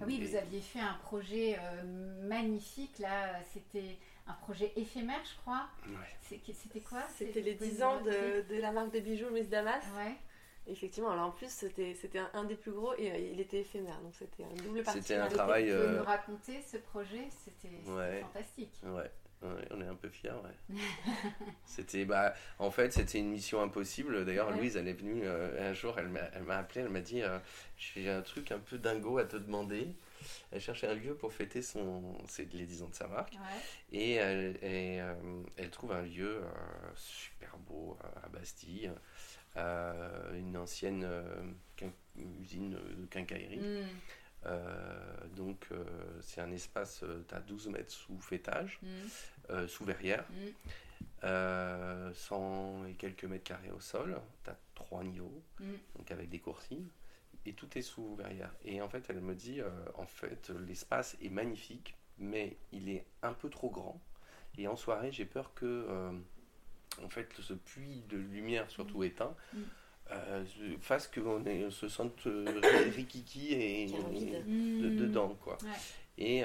Ah oui, vous aviez fait un projet euh, magnifique là, c'était un projet éphémère, je crois. C'était quoi? C'était les 10 ans de, la marque de bijoux Miss Damas. Ouais. Effectivement, alors en plus c'était un, des plus gros et euh, il était éphémère, donc c'était un double partie. C'était un travail. Vous euh, nous raconter ce projet C'était fantastique. Ouais. on est un peu fiers, ouais. c'était, bah, en fait, c'était une mission impossible. D'ailleurs, Louise, elle est venue euh, un jour, elle m'a appelé, elle m'a dit J'ai un truc un peu dingo à te demander. Elle cherchait un lieu pour fêter son, les 10 ans de sa marque. Et, elle, euh, elle, trouve un lieu euh, super beau à Bastille, euh, une ancienne usine de quincaillerie. Mm. donc c'est un espace, tu as 12 mètres sous fêtage, mm. sous verrière, 100 mm. et quelques mètres carrés au sol, tu as trois niveaux, donc avec des coursives et tout est sous verrière. Et en fait, elle me dit, euh, en fait, l'espace est magnifique, mais il est un peu trop grand. Et en soirée, j'ai peur que, euh, en fait, ce puits de lumière, surtout mm. éteint, mm. euh, fasse qu'on se sente rikiki et, mm. dedans, quoi. Et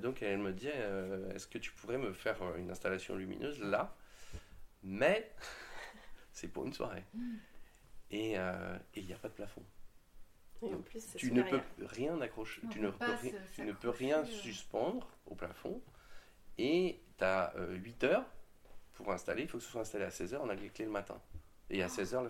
donc, elle me dit, est-ce que tu pourrais me faire une installation lumineuse là? Mais c'est pour une soirée. Et il n'y a pas de plafond tu ne peux rien accrocher, tu ne, peux, tu ne peux rien suspendre au plafond. Et tu as 8 heures pour installer. Il faut que ce soit installé à 16 heures, on a les clés le matin. Et à 16 heures,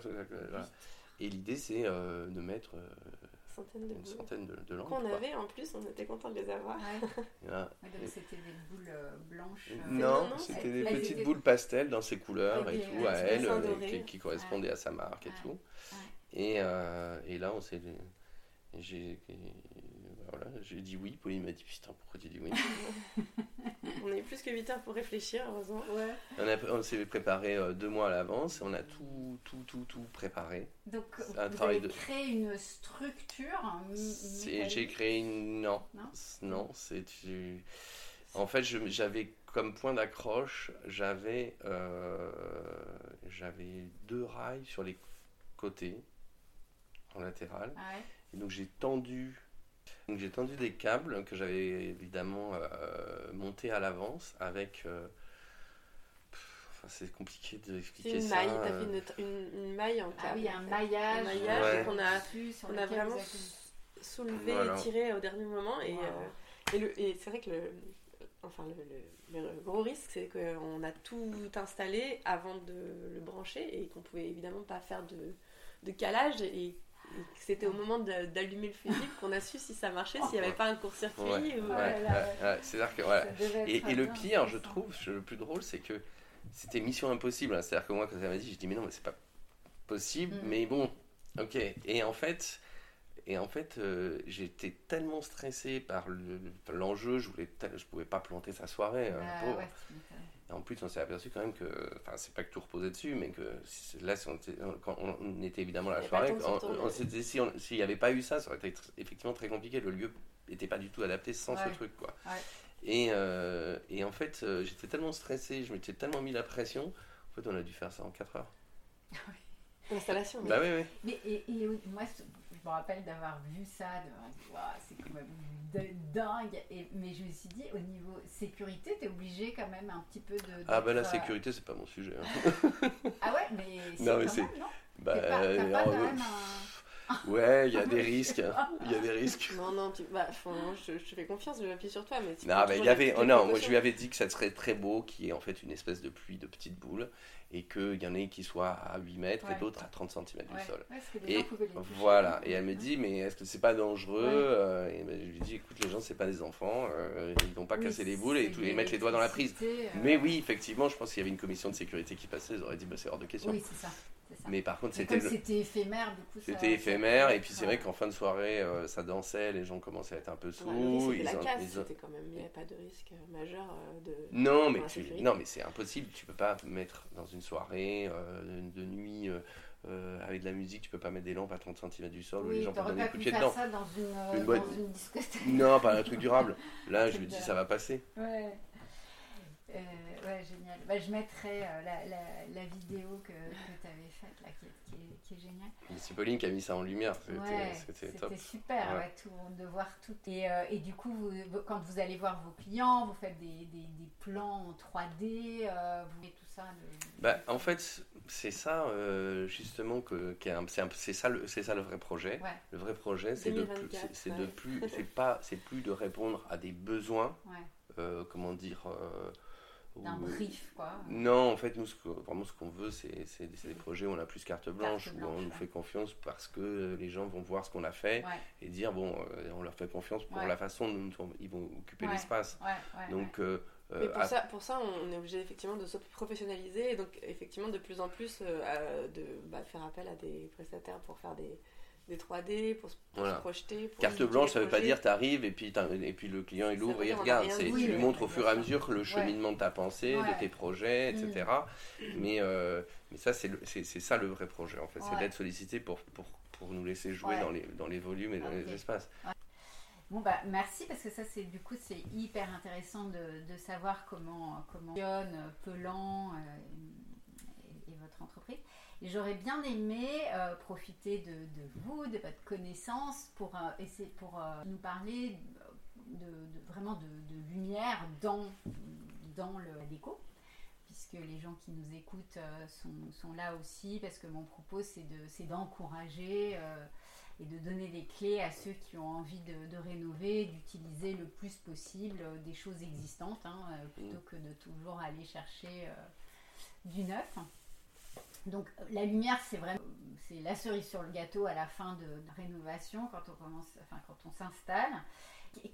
Et l'idée c'est euh, de mettre euh, une centaine de, lampes. Qu'on avait en plus, on était content de les avoir. c'était des boules euh, blanches. Non, c'était des petites boules pastel dans ses couleurs et tout, à elle, qui, correspondaient à sa marque et tout. Et, et là, on s'est j'ai voilà, j'ai dit oui. Pauline m'a dit Putain, pourquoi tu dis oui? On a eu plus que 8 heures pour réfléchir, heureusement. Ouais. On, on s'est préparé euh, deux mois à l'avance on a tout, tout, tout, tout préparé. Donc, vous avez de... créé une structure J'ai créé une. Non. Non, c'est. En fait, j'avais comme point d'accroche, j'avais euh, j'avais deux rails sur les côtés, en latéral. Ah et donc j'ai tendu, donc j'ai tendu des câbles que j'avais évidemment euh, montés à l'avance avec. Euh, enfin, c'est compliqué d'expliquer ça. Maille, t'as fait une, une, maille en câble. Ah oui, un maillage. Un maillage qu'on a, on a vraiment soulevé et tiré au dernier moment. Et, et, et c'est vrai que le, enfin le, le, gros risque, c'est qu'on a tout installé avant de le brancher et qu'on pouvait évidemment pas faire de, de calage et c'était au moment d'allumer le fusible qu'on a su si ça marchait, s'il n'y avait pas un court-circuit. Ouais, ouais, C'est-à-dire que voilà. Et, et le pire, je trouve, le plus drôle, c'est que c'était mission impossible. Hein. C'est-à-dire que moi, quand ça m'a dit, j'ai dit mais non, mais c'est pas possible. Mm. Mais bon, ok. Et en fait, et en fait, euh, j'étais tellement stressé par l'enjeu, je voulais, je pouvais pas planter sa soirée. Hein, bah et en plus, on s'est aperçu quand même que, enfin, c'est pas que tout reposait dessus, mais que là, si on était, quand on était évidemment à la soirée, s'il n'y avait pas eu ça, ça aurait été effectivement très compliqué. Le lieu n'était pas du tout adapté sans ce truc, quoi. Et, euh, et, en fait, euh, j'étais tellement stressé, je m'étais tellement mis la pression. En fait, on a dû faire ça en 4 heures. L'installation. Bah oui, oui. Mais et, et moi, je me rappelle d'avoir vu ça, de c'est quand même dingue. Et, mais je me suis dit, au niveau sécurité, tu es obligé quand même un petit peu de. Ah, bah la euh, sécurité, c'est pas mon sujet. Hein. ah ouais, mais c'est quand même, non? Bah, pas, euh, quand même un... Ouais, il y a des risques. Il y a des risques. Non, non, bah, je, je, fais confiance, je m'appuie sur toi. Mais non, mais il y avait. Oh, non, moi je lui avais dit que ça serait très beau, qu'il y ait en fait une espèce de pluie de petites boules et qu'il y en ait qui soient à 8 mètres et d'autres à 30 cm du sol. et voilà, et elle me dit, mais est-ce que c'est pas dangereux euh, Et ben, je lui dis, écoute, les gens, c'est pas des enfants, euh, ils vont pas casser les boules et, tout, et mettre les doigts dans la prise. Euh. Mais oui, effectivement, je pense qu'il y avait une commission de sécurité qui passait, ils auraient dit, bah, c'est hors de question. Oui, c'est ça. Mais par contre, c'était. C'était éphémère, du coup. C'était éphémère, et puis c'est vrai qu'en fin de soirée, ça dansait, les gens commençaient à être un peu sous. c'était la casse, c'était quand même. Il n'y avait pas de risque majeur de. Non, mais, non, mais c'est impossible. Tu peux pas mettre dans une soirée de nuit. avec de la musique, tu peux pas mettre des lampes à 30 cm du sol oui, où les gens peuvent donner des coups de pied dedans. ça dans une, dans une discothèque. Non, pas un truc durable. Là, je me dis, ça va passer. Ouais. Euh, ouais, génial. Bah, je mettrai euh, la, la, la, vidéo que, que tu avais faite, là, qui, est, qui, est, qui est géniale. C'est Pauline qui a mis ça en lumière. C'était top. C'était super ouais. tout, de voir tout. Et, euh, et du coup, vous, quand vous allez voir vos clients, vous faites des, des, des plans en 3D, euh, vous mettez tout ça. Le... Bah, en fait, c'est ça, euh, justement, que, c'est ça, le, ça le vrai projet. Ouais. Le vrai projet, c'est de, c'est de plus, c'est pas, c'est plus de répondre à des besoins. comment dire d'un brief, quoi. Non, en fait, nous, ce vraiment, ce qu'on veut, c'est des projets où on a plus carte blanche, où on nous fait confiance parce que les gens vont voir ce qu'on a fait et dire, bon, euh, on leur fait confiance pour la façon dont ils vont occuper l'espace. Donc, euh, mais pour, ça, pour ça, on est obligé effectivement de se professionnaliser et donc effectivement de plus en plus euh, de bah, faire appel à des prestataires pour faire des, des 3D pour, se projeter. Carte blanche, ça veut pas dire tu arrives et puis, et puis le client il ouvre et il regarde. Tu lui montres au fur et à mesure le cheminement de ta pensée, de tes projets, etc. Mm. Mais, euh, mais ça, c'est ça le vrai projet en fait. C'est d'être sollicité pour, pour, pour, nous laisser jouer dans, les, dans les volumes et dans les espaces. Bon bah merci parce que ça c'est du coup c'est hyper intéressant de, de, savoir comment comment fonctionne Pelan euh, et, et, votre entreprise. J'aurais bien aimé euh, profiter de, de, vous, de votre connaissance, pour, euh, essayer, pour euh, nous parler de, de vraiment de, lumière dans, dans le, la déco, puisque les gens qui nous écoutent sont, sont, là aussi, parce que mon propos c'est d'encourager et de donner des clés à ceux qui ont envie de, rénover, d'utiliser le plus possible des choses existantes, hein, plutôt que de toujours aller chercher du neuf. Donc la lumière, c'est vraiment c'est la cerise sur le gâteau à la fin de, rénovation quand on commence, enfin quand on s'installe.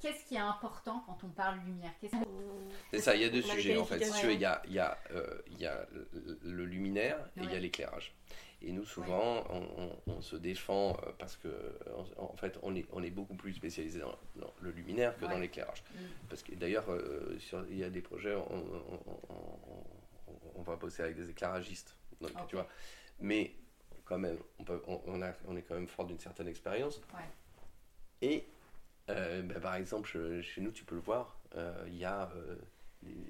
Qu'est-ce qui est important quand on parle lumière? C'est ça, il y a deux sujets en fait. Il y a, il y, a, euh, il y a le luminaire et il y a l'éclairage. Et nous, souvent, on, se défend euh, parce que, en, fait, on est, on est beaucoup plus spécialisé dans, le luminaire que dans l'éclairage. Mm. Parce que d'ailleurs, euh, il y a des projets, on, on, va bosser avec des éclairagistes tu vois. Mais quand même, on, peut, on, a, on est quand même fort d'une certaine expérience. Et euh, bah, Par exemple, chez nous, tu peux le voir, il y a,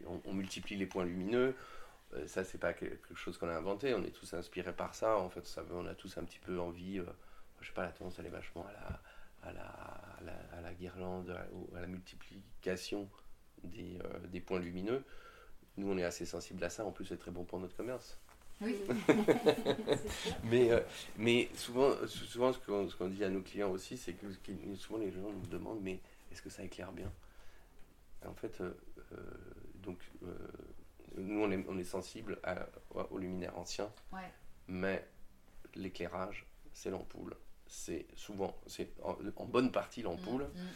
on, multiplie les points lumineux. ça, c'est pas quelque chose qu'on a inventé, on est tous inspirés par ça. En fait, ça, on a tous un petit peu envie, je sais pas, la tendance, elle est vachement à la, à la, à la, guirlande, à, à la multiplication des, des points lumineux. Nous, on est assez sensible à ça. En plus, c'est très bon pour notre commerce. Oui. mais, euh, mais souvent, souvent ce qu'on qu'on dit à nos clients aussi, c'est que souvent les gens nous demandent mais est-ce que ça éclaire bien? En fait, euh, euh, donc, nous, on est, on est sensible à, au luminaire ancien, mais l'éclairage, c'est l'ampoule. C'est souvent, c'est en, bonne partie l'ampoule. Mm, mm.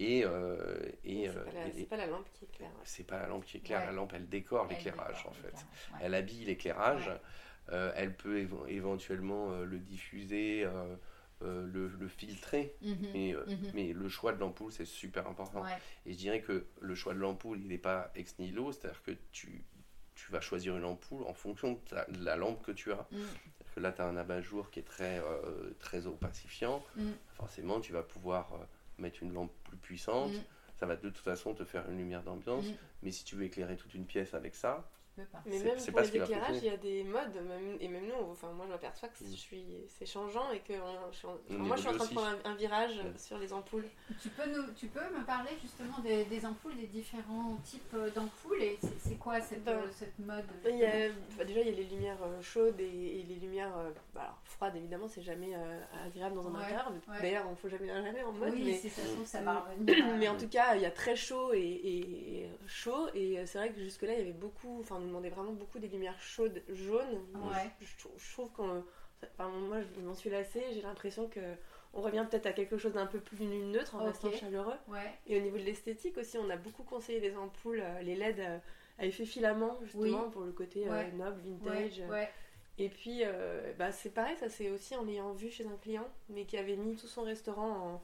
Et, euh, et, c'est, euh, pas, la lampe qui éclaire. C'est pas la lampe qui éclaire, la lampe elle décore l'éclairage en fait. Elle habille l'éclairage, euh, elle peut éventuellement le diffuser, le, filtrer, mhm. mais, mhm. mais le choix de l'ampoule c'est super important. Et je dirais que le choix de l'ampoule il n'est pas ex nihilo, c'est-à-dire que tu, tu vas choisir une ampoule en fonction de, la lampe que tu as. Mm. Que là tu as un abat-jour qui est très, très opacifiant, mm. forcément tu vas pouvoir mettre une lampe plus puissante. Mm. Ça va de toute façon te faire une lumière d'ambiance. Mm. Mais si tu veux éclairer toute une pièce avec ça, mais même pour les éclairages, il y a des modes, et même nous, enfin, moi je m'aperçois que je suis, c'est changeant et que moi je suis en train de prendre un, virage sur les ampoules. Tu peux, nous, tu peux me parler justement des, des ampoules, des différents types euh, d'ampoules et c'est quoi cette, euh, cette mode il y a, Déjà, il y a les lumières euh, chaudes et, les lumières bah, alors, froides, évidemment, c'est jamais agréable dans un ouais, intérieur. D'ailleurs, on ne faut jamais jamais en mode. Oui, mais, c'est ça, ça va revenir. mais en tout cas, il y a très chaud et, et chaud, et c'est vrai que jusque-là, il y avait beaucoup. Enfin, demandait vraiment beaucoup des lumières chaudes jaunes. Je, trouve qu'on. moi, je m'en suis lassée. J'ai l'impression que on revient peut-être à quelque chose d'un peu plus neutre en restant chaleureux. Et au niveau de l'esthétique aussi, on a beaucoup conseillé les ampoules, euh, les LED euh, à effet filament, justement, pour le côté euh, noble, vintage. Et puis, bah, c'est pareil, ça c'est aussi en ayant vu chez un client, mais qui avait mis tout son restaurant en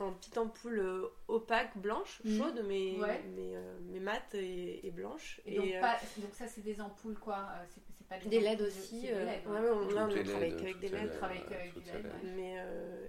en petite ampoule euh, opaque, blanche, mhm. chaude, mais, mais, euh, mais, mate et, blanche. Et, donc, euh, pas, donc, ça, c'est des ampoules quoi c'est, pas des, LED aussi. Des LED, on, travaille avec des LED. Travaille avec des LED mais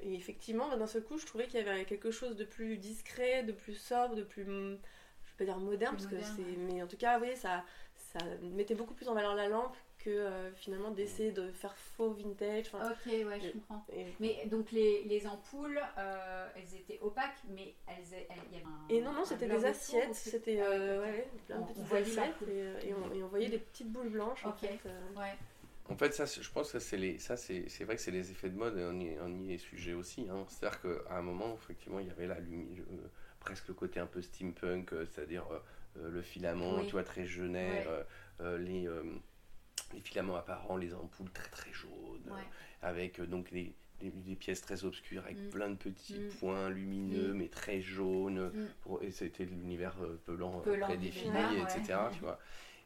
et effectivement, bah, d'un seul coup, je trouvais qu'il y avait quelque chose de plus discret, de plus sobre, de plus, je peux dire moderne, parce que c'est. Mais en tout cas, oui, ça, ça mettait beaucoup plus en valeur la lampe que euh, finalement d'essayer de faire faux vintage. ok, ouais, je comprends. Mais donc les, les ampoules, euh, elles étaient opaques, mais elles, il y avait un. Et non, non, c'était des assiettes, c'était euh, ouais, plein de petites assiettes et, on, voyait des petites boules blanches en fait. Ouais. En fait, ça, je pense que c'est les, ça, c'est, c'est vrai que c'est les effets de mode et on y, on y est sujet aussi. Hein. C'est-à-dire qu'à un moment, effectivement, il y avait la lumière, presque le côté un peu steampunk, c'est-à-dire le filament, tu vois, très jeunet, les les filaments apparents, les ampoules très très jaunes, avec euh, donc des, des, pièces très obscures, avec mm. plein de petits mm. points lumineux, mm. mais très jaunes, pour, et c'était l'univers euh, pelant, euh, très défini, etc. Tu vois.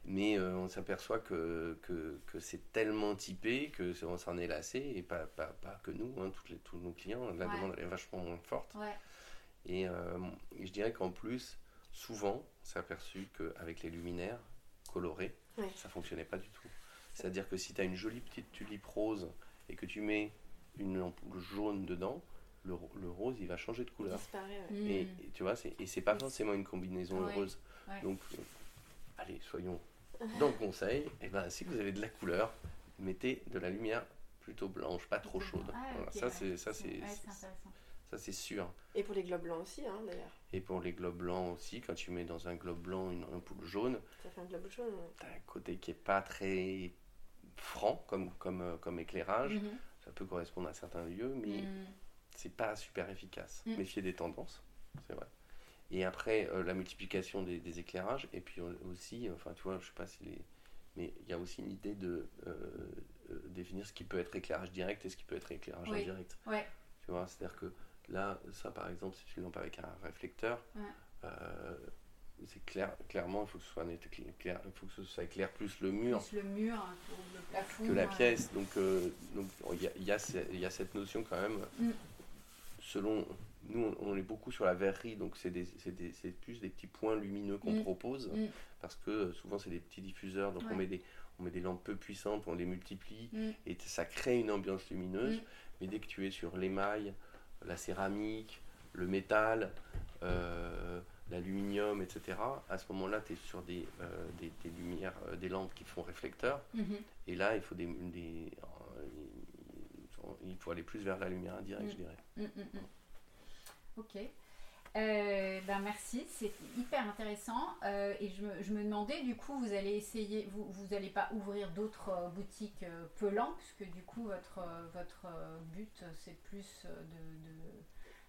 Mais on s'aperçoit que, que, que c'est tellement typé que on s'en est lassé, et pas, pas, pas que nous, hein, toutes les, tous nos clients, la demande est vachement moins forte. Et, je dirais qu'en plus, souvent, on s'est aperçu qu'avec les luminaires colorés, ça fonctionnait pas du tout. C'est-à-dire que si tu as une jolie petite tulipe rose et que tu mets une ampoule jaune dedans, le, le rose il va changer de couleur. Et, tu vois, et c'est pas forcément une combinaison heureuse. Donc, euh, allez, soyons dans le conseil. Et eh ben, si vous avez de la couleur, mettez de la lumière plutôt blanche, pas trop chaude. Ah, ça, c'est ça, c'est ça, c'est sûr. Et pour les globes blancs aussi, hein, d'ailleurs. Et pour les globes blancs aussi, quand tu mets dans un globe blanc une ampoule jaune, ça fait un globe jaune. T'as un côté qui est pas très franc comme, comme, euh, comme éclairage. Mhm. Ça peut correspondre à certains lieux, mais mhm. c'est pas super efficace. Mhm. Méfier des tendances, c'est vrai. Et après, euh, la multiplication des, éclairages, et puis aussi, enfin, tu vois, je sais pas si les. Mais il y a aussi une idée de euh, définir ce qui peut être éclairage direct et ce qui peut être éclairage indirect. Ouais. Tu vois, c'est-à-dire que là, ça par exemple, c'est une lampe avec un réflecteur c'est clair, clairement, il faut que ce soit clair, il faut que ça éclaire plus le mur, plus le mur hein, le plafond, que la pièce. Donc, euh, donc il y, a, y, a, cette notion quand même. Mm. Selon nous, on, est beaucoup sur la verrerie, donc c'est plus des petits points lumineux qu'on mm. propose, mm. parce que euh, souvent c'est des petits diffuseurs, donc on met des on met des lampes peu puissantes, on les multiplie et ça crée une ambiance lumineuse. Mais dès que tu es sur l'émail, la céramique, le métal, l'aluminium, etc., à ce moment-là, tu es sur des, des, lumières, des lampes qui font réflecteur. Mhm. Et là, il faut des, des il faut aller plus vers la lumière indirecte, je dirais. Ok. Euh, ben merci, c'est hyper intéressant. Euh, et je me, je me, demandais, du coup, vous allez essayer, vous n'allez pas ouvrir d'autres euh, boutiques pelants, puisque du coup, votre, votre but, c'est plus de, de,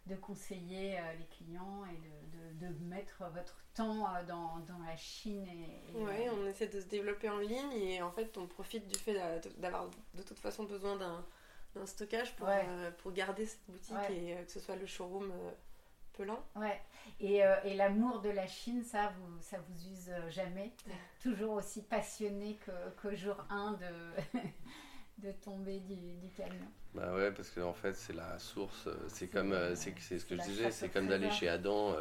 de conseiller les clients et de, de, mettre votre temps dans, dans la Chine. Et, oui, on essaie de se développer en ligne et en fait, on profite du fait d'avoir de toute façon besoin d'un stockage pour, pour garder cette boutique et que ce soit le showroom pelant. Ouais. Et, euh, et l'amour de la Chine, ça vous, ça vous use jamais? Toujours aussi passionné qu'au jour 1 de, de tomber du, du, camion. Bah ouais, parce qu'en en fait, c'est la source. Euh, c'est comme, euh, c'est ce que je disais, c'est comme d'aller chez Adam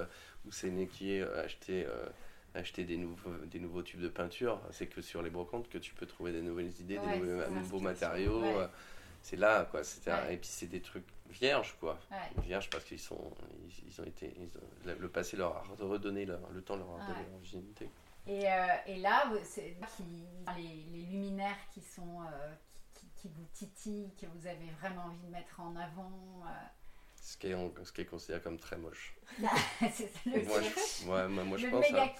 ou Sénéquier acheter. acheter des nouveaux, des nouveaux tubes de peinture, c'est que sur les brocantes que tu peux trouver des nouvelles idées, des nouveaux, matériaux. C'est là, quoi. Et puis c'est des trucs vierges, quoi. Vierges parce qu'ils sont, ils, ont été, le passé leur a redonné leur, le temps leur a donné leur virginité. Et, euh, et, là, c'est les, les, luminaires qui sont euh, qui, vous titillent, que vous avez vraiment envie de mettre en avant. Euh. Ce qui, est, ce qui est considéré comme très moche. c'est le moi, je, moi, moi, je le pense. Méga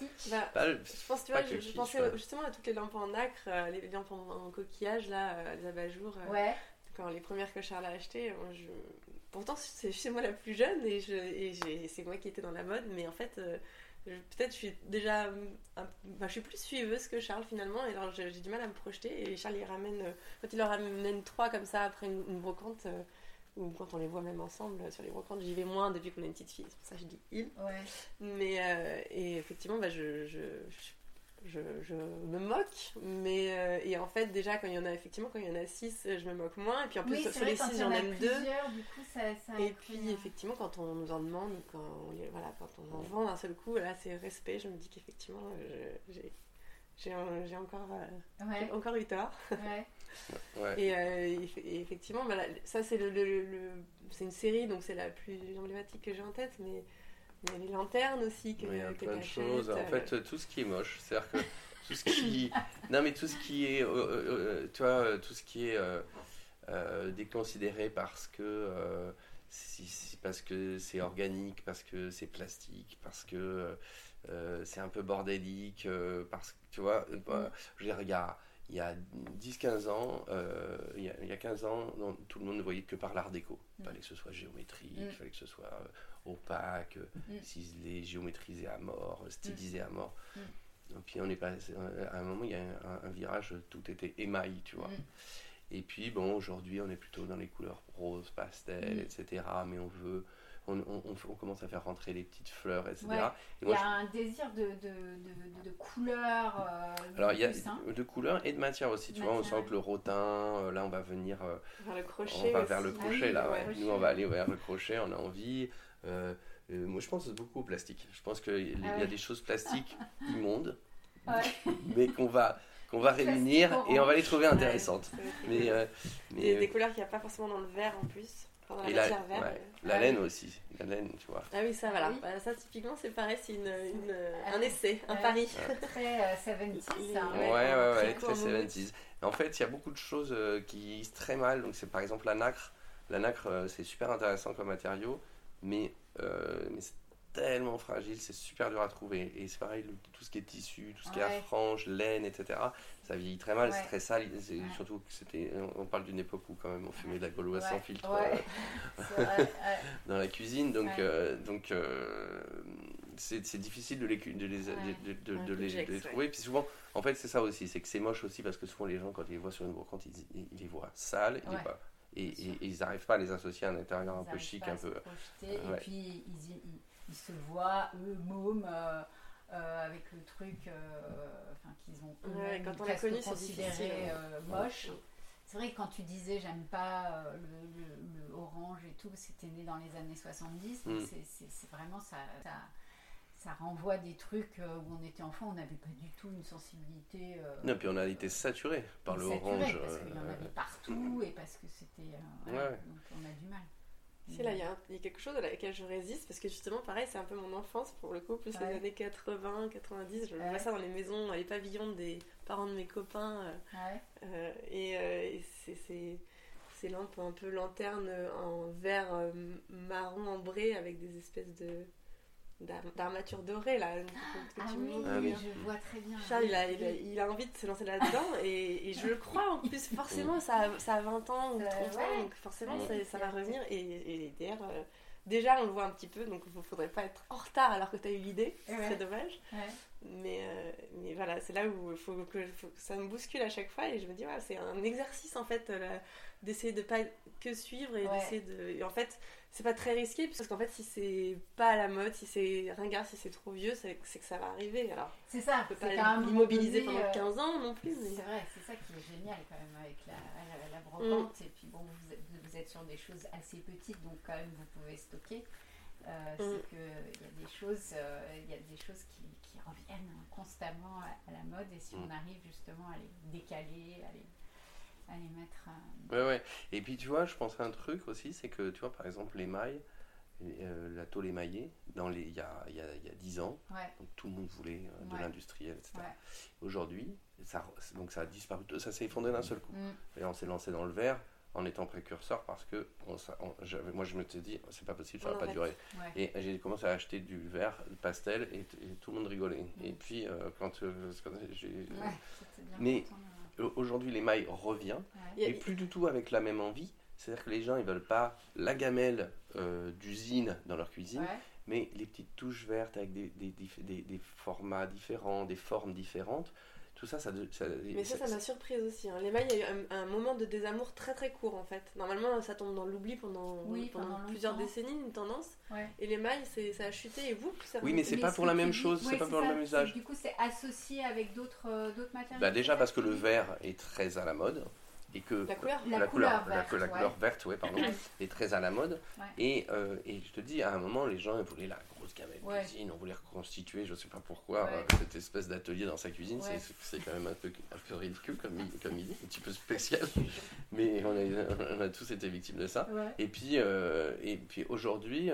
bah, je pense, tu vois, je, pensais justement à toutes les lampes en acre, les lampes en, coquillage, là, les abat-jours. ouais. Quand les premières que Charles a achetées, je, pourtant c'est chez moi la plus jeune et, et c'est moi qui étais dans la mode, mais en fait, euh, peut-être je suis déjà, je suis plus suiveuse que Charles finalement, et alors j'ai du mal à me projeter. Et Charles il ramène, euh, quand il leur ramène trois comme ça après une, brocante, euh, ou quand on les voit même ensemble sur les brocantes, j'y vais moins depuis qu'on est une petite fille, c'est pour ça que je dis il. Ouais. Mais et effectivement, bah, je, je, je je, je, me moque, mais euh, et en fait déjà quand il y en a effectivement quand il y en a 6 je me moque moins et puis en plus sur les 6 j'en aime deux. et puis effectivement quand on nous en demande quand on, voilà quand on en vend d'un seul coup là c'est respect je me dis qu'effectivement j'ai j'ai encore euh, encore eu tort. Ouais. Et, euh, et, effectivement bah, ça c'est le, le, le c'est une série donc c'est la plus emblématique que j'ai en tête mais il y a les lanternes aussi. Que, il y a plein de choses. En fait, tout ce qui est moche. C'est-à-dire que tout ce qui. non, mais tout ce qui est. Euh, euh, euh, tu vois, tout ce qui est déconsidéré parce que. Si, parce que c'est organique, parce que c'est plastique, parce que c'est un peu bordélique, parce que, tu vois, bah, je veux dire, il y a, 10-15 ans, il, y a, il, y a, 15 ans, tout le monde ne voyait que par l'art déco. Il fallait que ce soit géométrique, il fallait que ce soit opaque, mm. ciselé, géométrisé à mort, stylisé à mort. Mm. Et puis on est passé, à un moment, il y a un, virage, tout était émail, tu vois. Mm. Et puis bon, aujourd'hui, on est plutôt dans les couleurs roses, pastel, etc. Mais on veut, on, on, commence à faire rentrer les petites fleurs, etc. il y a un désir de, de, de, de couleurs. Euh, Alors, il y a de couleurs et de matière aussi. Tu vois, on sent que le rotin, euh, là, on va venir. Euh, vers le crochet. On va vers le crochet, là, ouais. Nous, on va aller vers le crochet, on a envie. Euh, euh, moi, je pense beaucoup au plastique. Je pense qu'il y, a ah des choses plastiques immondes, mais qu'on va qu'on va réunir et on va les trouver intéressantes. mais, euh, des, couleurs qu'il n'y a pas forcément dans le verre en plus. la et la, la laine aussi, la laine, tu vois. Ah oui, ça, voilà. Ah bah, ça, typiquement, c'est pareil, c'est une, une, un essai, un pari. Très 70s. Hein. Ouais, ouais, ouais, très 70s. En fait, il y a beaucoup de choses qui se très mal. Donc, c'est par exemple la nacre. La nacre, c'est super intéressant comme matériau mais, euh, mais c'est tellement fragile, c'est super dur à trouver. Et c'est pareil, tout ce qui est tissu, tout ce qui est franges, laine, etc., ça vieillit très mal, c'est très sale. Surtout que c'était, on parle d'une époque où quand même on fumait de la gauloise sans filtre euh, dans la cuisine. Donc, euh, donc c'est, difficile de les, de les, de, de, les, les, trouver. Puis souvent, en fait, c'est ça aussi, c'est que c'est moche aussi parce que souvent les gens, quand ils les voient sur une brocante, ils, ils les voient sales. Ils pas et, ils n'arrivent pas à les associer à un intérieur un peu chic, un peu. Et puis ils, ils, se voient, eux, mômes, euh, euh, avec le truc euh, qu'ils ont ouais, quand on connu, considéré moche. C'est vrai que quand tu disais j'aime pas le, le, orange et tout, c'était né dans les années 70, mm. c'est vraiment ça, ça ça renvoie des trucs euh, où on était enfant, on n'avait pas du tout une sensibilité. Euh, non, puis on a été saturé par le saturé, orange. Parce qu'il y en avait euh, partout et parce que c'était. donc on a du mal. Si, là, il y, a quelque chose à laquelle je résiste, parce que justement, pareil, c'est un peu mon enfance, pour le coup, plus les années 80, 90. Je vois ça dans les maisons, les pavillons des parents de mes copains. Euh, et, euh, c'est ces lampes un peu lanternes en verre euh, marron ambré avec des espèces de d'armature dorée là. ah, oui, je vois très bien. Charles, il a, il, a, envie de se lancer là-dedans et, et, je le crois en plus, forcément, ça a, ça a 20 ans ou 30 ans, donc forcément ça, va revenir. Et, et d'ailleurs, euh, déjà on le voit un petit peu, donc il ne faudrait pas être en retard alors que tu as eu l'idée, c'est dommage. Mais, euh, mais voilà, c'est là où il faut que, ça me bouscule à chaque fois et je me dis, ouais, c'est un exercice en fait euh, d'essayer de pas que suivre et d'essayer de. en fait, c'est pas très risqué parce qu'en fait si c'est pas à la mode si c'est ringard si c'est trop vieux c'est que ça va arriver alors c'est ça on peut pas l'immobiliser pendant 15 euh, ans non plus c'est vrai c'est ça qui est génial quand même avec la, la, brocante mm. et puis bon vous, vous, êtes sur des choses assez petites donc quand même vous pouvez stocker euh, mm. c'est que il y a des choses euh, il y a des choses qui, qui reviennent constamment à, la mode et si mm. on arrive justement à les décaler à les à les mettre. Ouais, ouais. Et puis tu vois, je pense à un truc aussi, c'est que tu vois, par exemple, les mailles, euh, la tôle émaillée, dans les, il, y a, il, y a, il y a 10 ans, donc tout le monde voulait euh, de l'industriel, etc. Aujourd'hui, ça, donc ça a disparu, ça s'est effondré d'un seul coup. Mm. Et on s'est lancé dans le verre en étant précurseur parce que on, moi je me suis dit c'est pas possible ça va pas durer et j'ai commencé à acheter du verre pastel et, tout le monde rigolait mm. et puis euh, quand, j'ai mais aujourd'hui l'émail revient, et plus du tout avec la même envie. C'est-à-dire que les gens, ils veulent pas la gamelle euh, d'usine dans leur cuisine, mais les petites touches vertes avec des, des, des, des, formats différents, des formes différentes. Tout ça, ça. mais ça, ça m'a surprise aussi. Hein. L'émail, il y a eu un, moment de désamour très très court en fait. Normalement, ça tombe dans l'oubli pendant, pendant, plusieurs décennies, une tendance. Et l'émail, ça a chuté et vous ça Oui, mais c'est pas pour la même chose, c'est pas pour le même usage. Du coup, c'est associé avec d'autres euh, matériaux bah, Déjà parce que le verre est très à la mode et que la couleur, la, couleur, verte, la, couleur verte ouais, pardon, est très à la mode. Et, euh, et, je te dis, à un moment, les gens ils voulaient la grosse gamelle cuisine, on voulait reconstituer, je sais pas pourquoi, euh, cette espèce d'atelier dans sa cuisine. C'est quand même un peu, un peu ridicule comme, comme idée, un petit peu spécial, mais on a, on a, tous été victimes de ça. Et puis, euh, et puis aujourd'hui,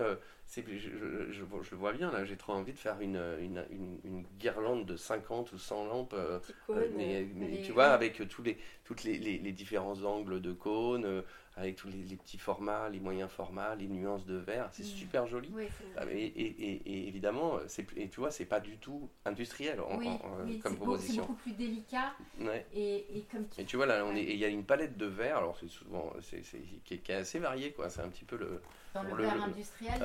c'est je, je, je, le vois bien là j'ai trop envie de faire une, une, une, guirlande de 50 ou 100 lampes euh, euh, mais, mais tu vois avec tous les toutes les, les, différents angles de cône euh, avec tous les, petits formats les moyens formats les nuances de verre c'est mm. super joli. Et, et, et, évidemment c'est tu vois c'est pas du tout industriel en, comme proposition c'est beaucoup plus délicat et, comme tu... tu vois là il y a une palette de verre alors c'est souvent c'est qui, est assez variée quoi. C'est un petit peu le dans le, verre industriel,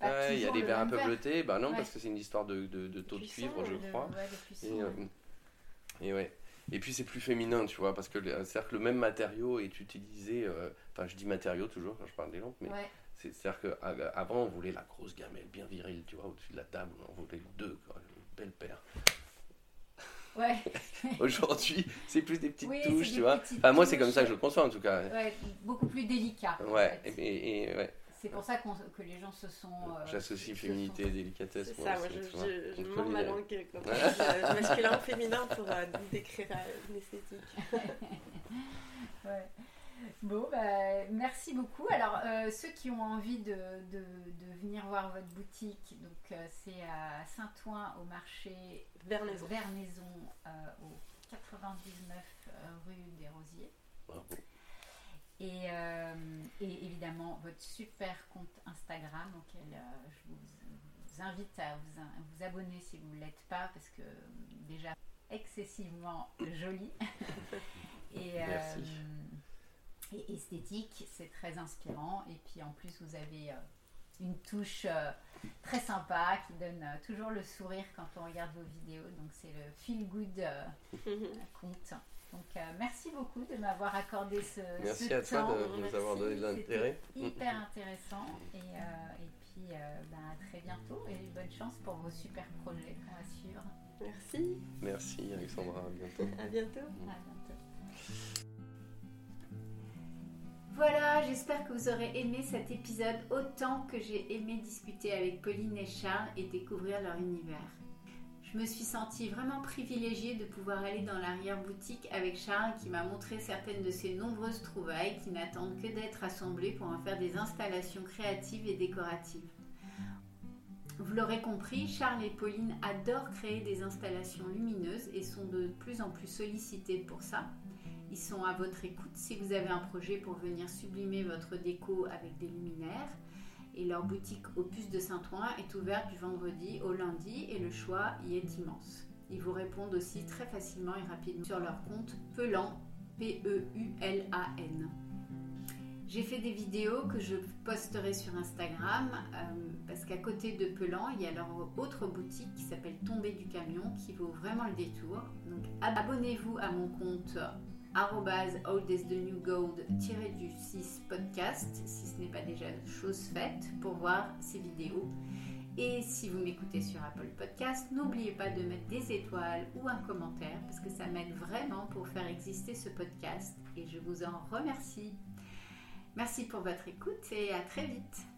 ah Il y a des verres un peu bleutés, bah non, parce que c'est une histoire de, de, de taux de cuivre, je crois. euh, et ouais. Et puis c'est plus féminin, tu vois, parce que c'est-à-dire que le même matériau est utilisé, euh, enfin je dis matériau toujours quand je parle des lampes, mais c'est-à-dire qu'avant on voulait la grosse gamelle bien virile, tu vois, au-dessus de la table, on voulait deux, quoi, une belle paire. Ouais. Aujourd'hui, c'est plus des petites touches, tu vois. Enfin, moi, c'est comme ça que je le conçois en tout cas. Ouais, beaucoup plus délicat. Ouais, et, ouais. C'est pour ça que les gens se sont. Euh, J'associe féminité et délicatesse. C'est ça, moi je, je, je mords ma langue comme masculin féminin pour euh, décrire une esthétique. ouais. Bon, bah, merci beaucoup. Alors, euh, ceux qui ont envie de, de, de, venir voir votre boutique, donc euh, c'est à Saint-Ouen au marché Vernaison, Vernaison euh, au 99 rue des Rosiers. Et, et, évidemment, votre super compte Instagram auquel je vous, invite à vous, à vous, abonner si vous ne l'êtes pas, parce que déjà excessivement joli. et, merci esthétique, c'est très inspirant. Et puis en plus, vous avez euh, une touche euh, très sympa qui donne euh, toujours le sourire quand on regarde vos vidéos. Donc c'est le feel good compte. Donc merci beaucoup de m'avoir accordé ce, merci à toi de nous avoir donné de l'intérêt. Hyper intéressant. Et, et puis ben, à très bientôt et bonne chance pour vos super projets qu'on va suivre. Merci. Merci Alexandra, à bientôt. À bientôt. À bientôt. Voilà, j'espère que vous aurez aimé cet épisode autant que j'ai aimé discuter avec Pauline et Charles et découvrir leur univers. Je me suis sentie vraiment privilégiée de pouvoir aller dans l'arrière-boutique avec Charles qui m'a montré certaines de ses nombreuses trouvailles qui n'attendent que d'être assemblées pour en faire des installations créatives et décoratives. Vous l'aurez compris, Charles et Pauline adorent créer des installations lumineuses et sont de plus en plus sollicités pour ça. Ils sont à votre écoute si vous avez un projet pour venir sublimer votre déco avec des luminaires. Et leur boutique Opus de Saint-Ouen est ouverte du vendredi au lundi et le choix y est immense. Ils vous répondent aussi très facilement et rapidement sur leur compte Pelan, P-E-U-L-A-N. J'ai fait des vidéos que je posterai sur Instagram euh, parce qu'à côté de Pelan, il y a leur autre boutique qui s'appelle Tomber du camion qui vaut vraiment le détour. Donc abonnez-vous à mon compte old is the new gold du 6 podcast si ce n'est pas déjà chose faite pour voir ces vidéos. Et si vous m'écoutez sur Apple Podcast, n'oubliez pas de mettre des étoiles ou un commentaire parce que ça m'aide vraiment pour faire exister ce podcast et je vous en remercie. Merci pour votre écoute et à très vite.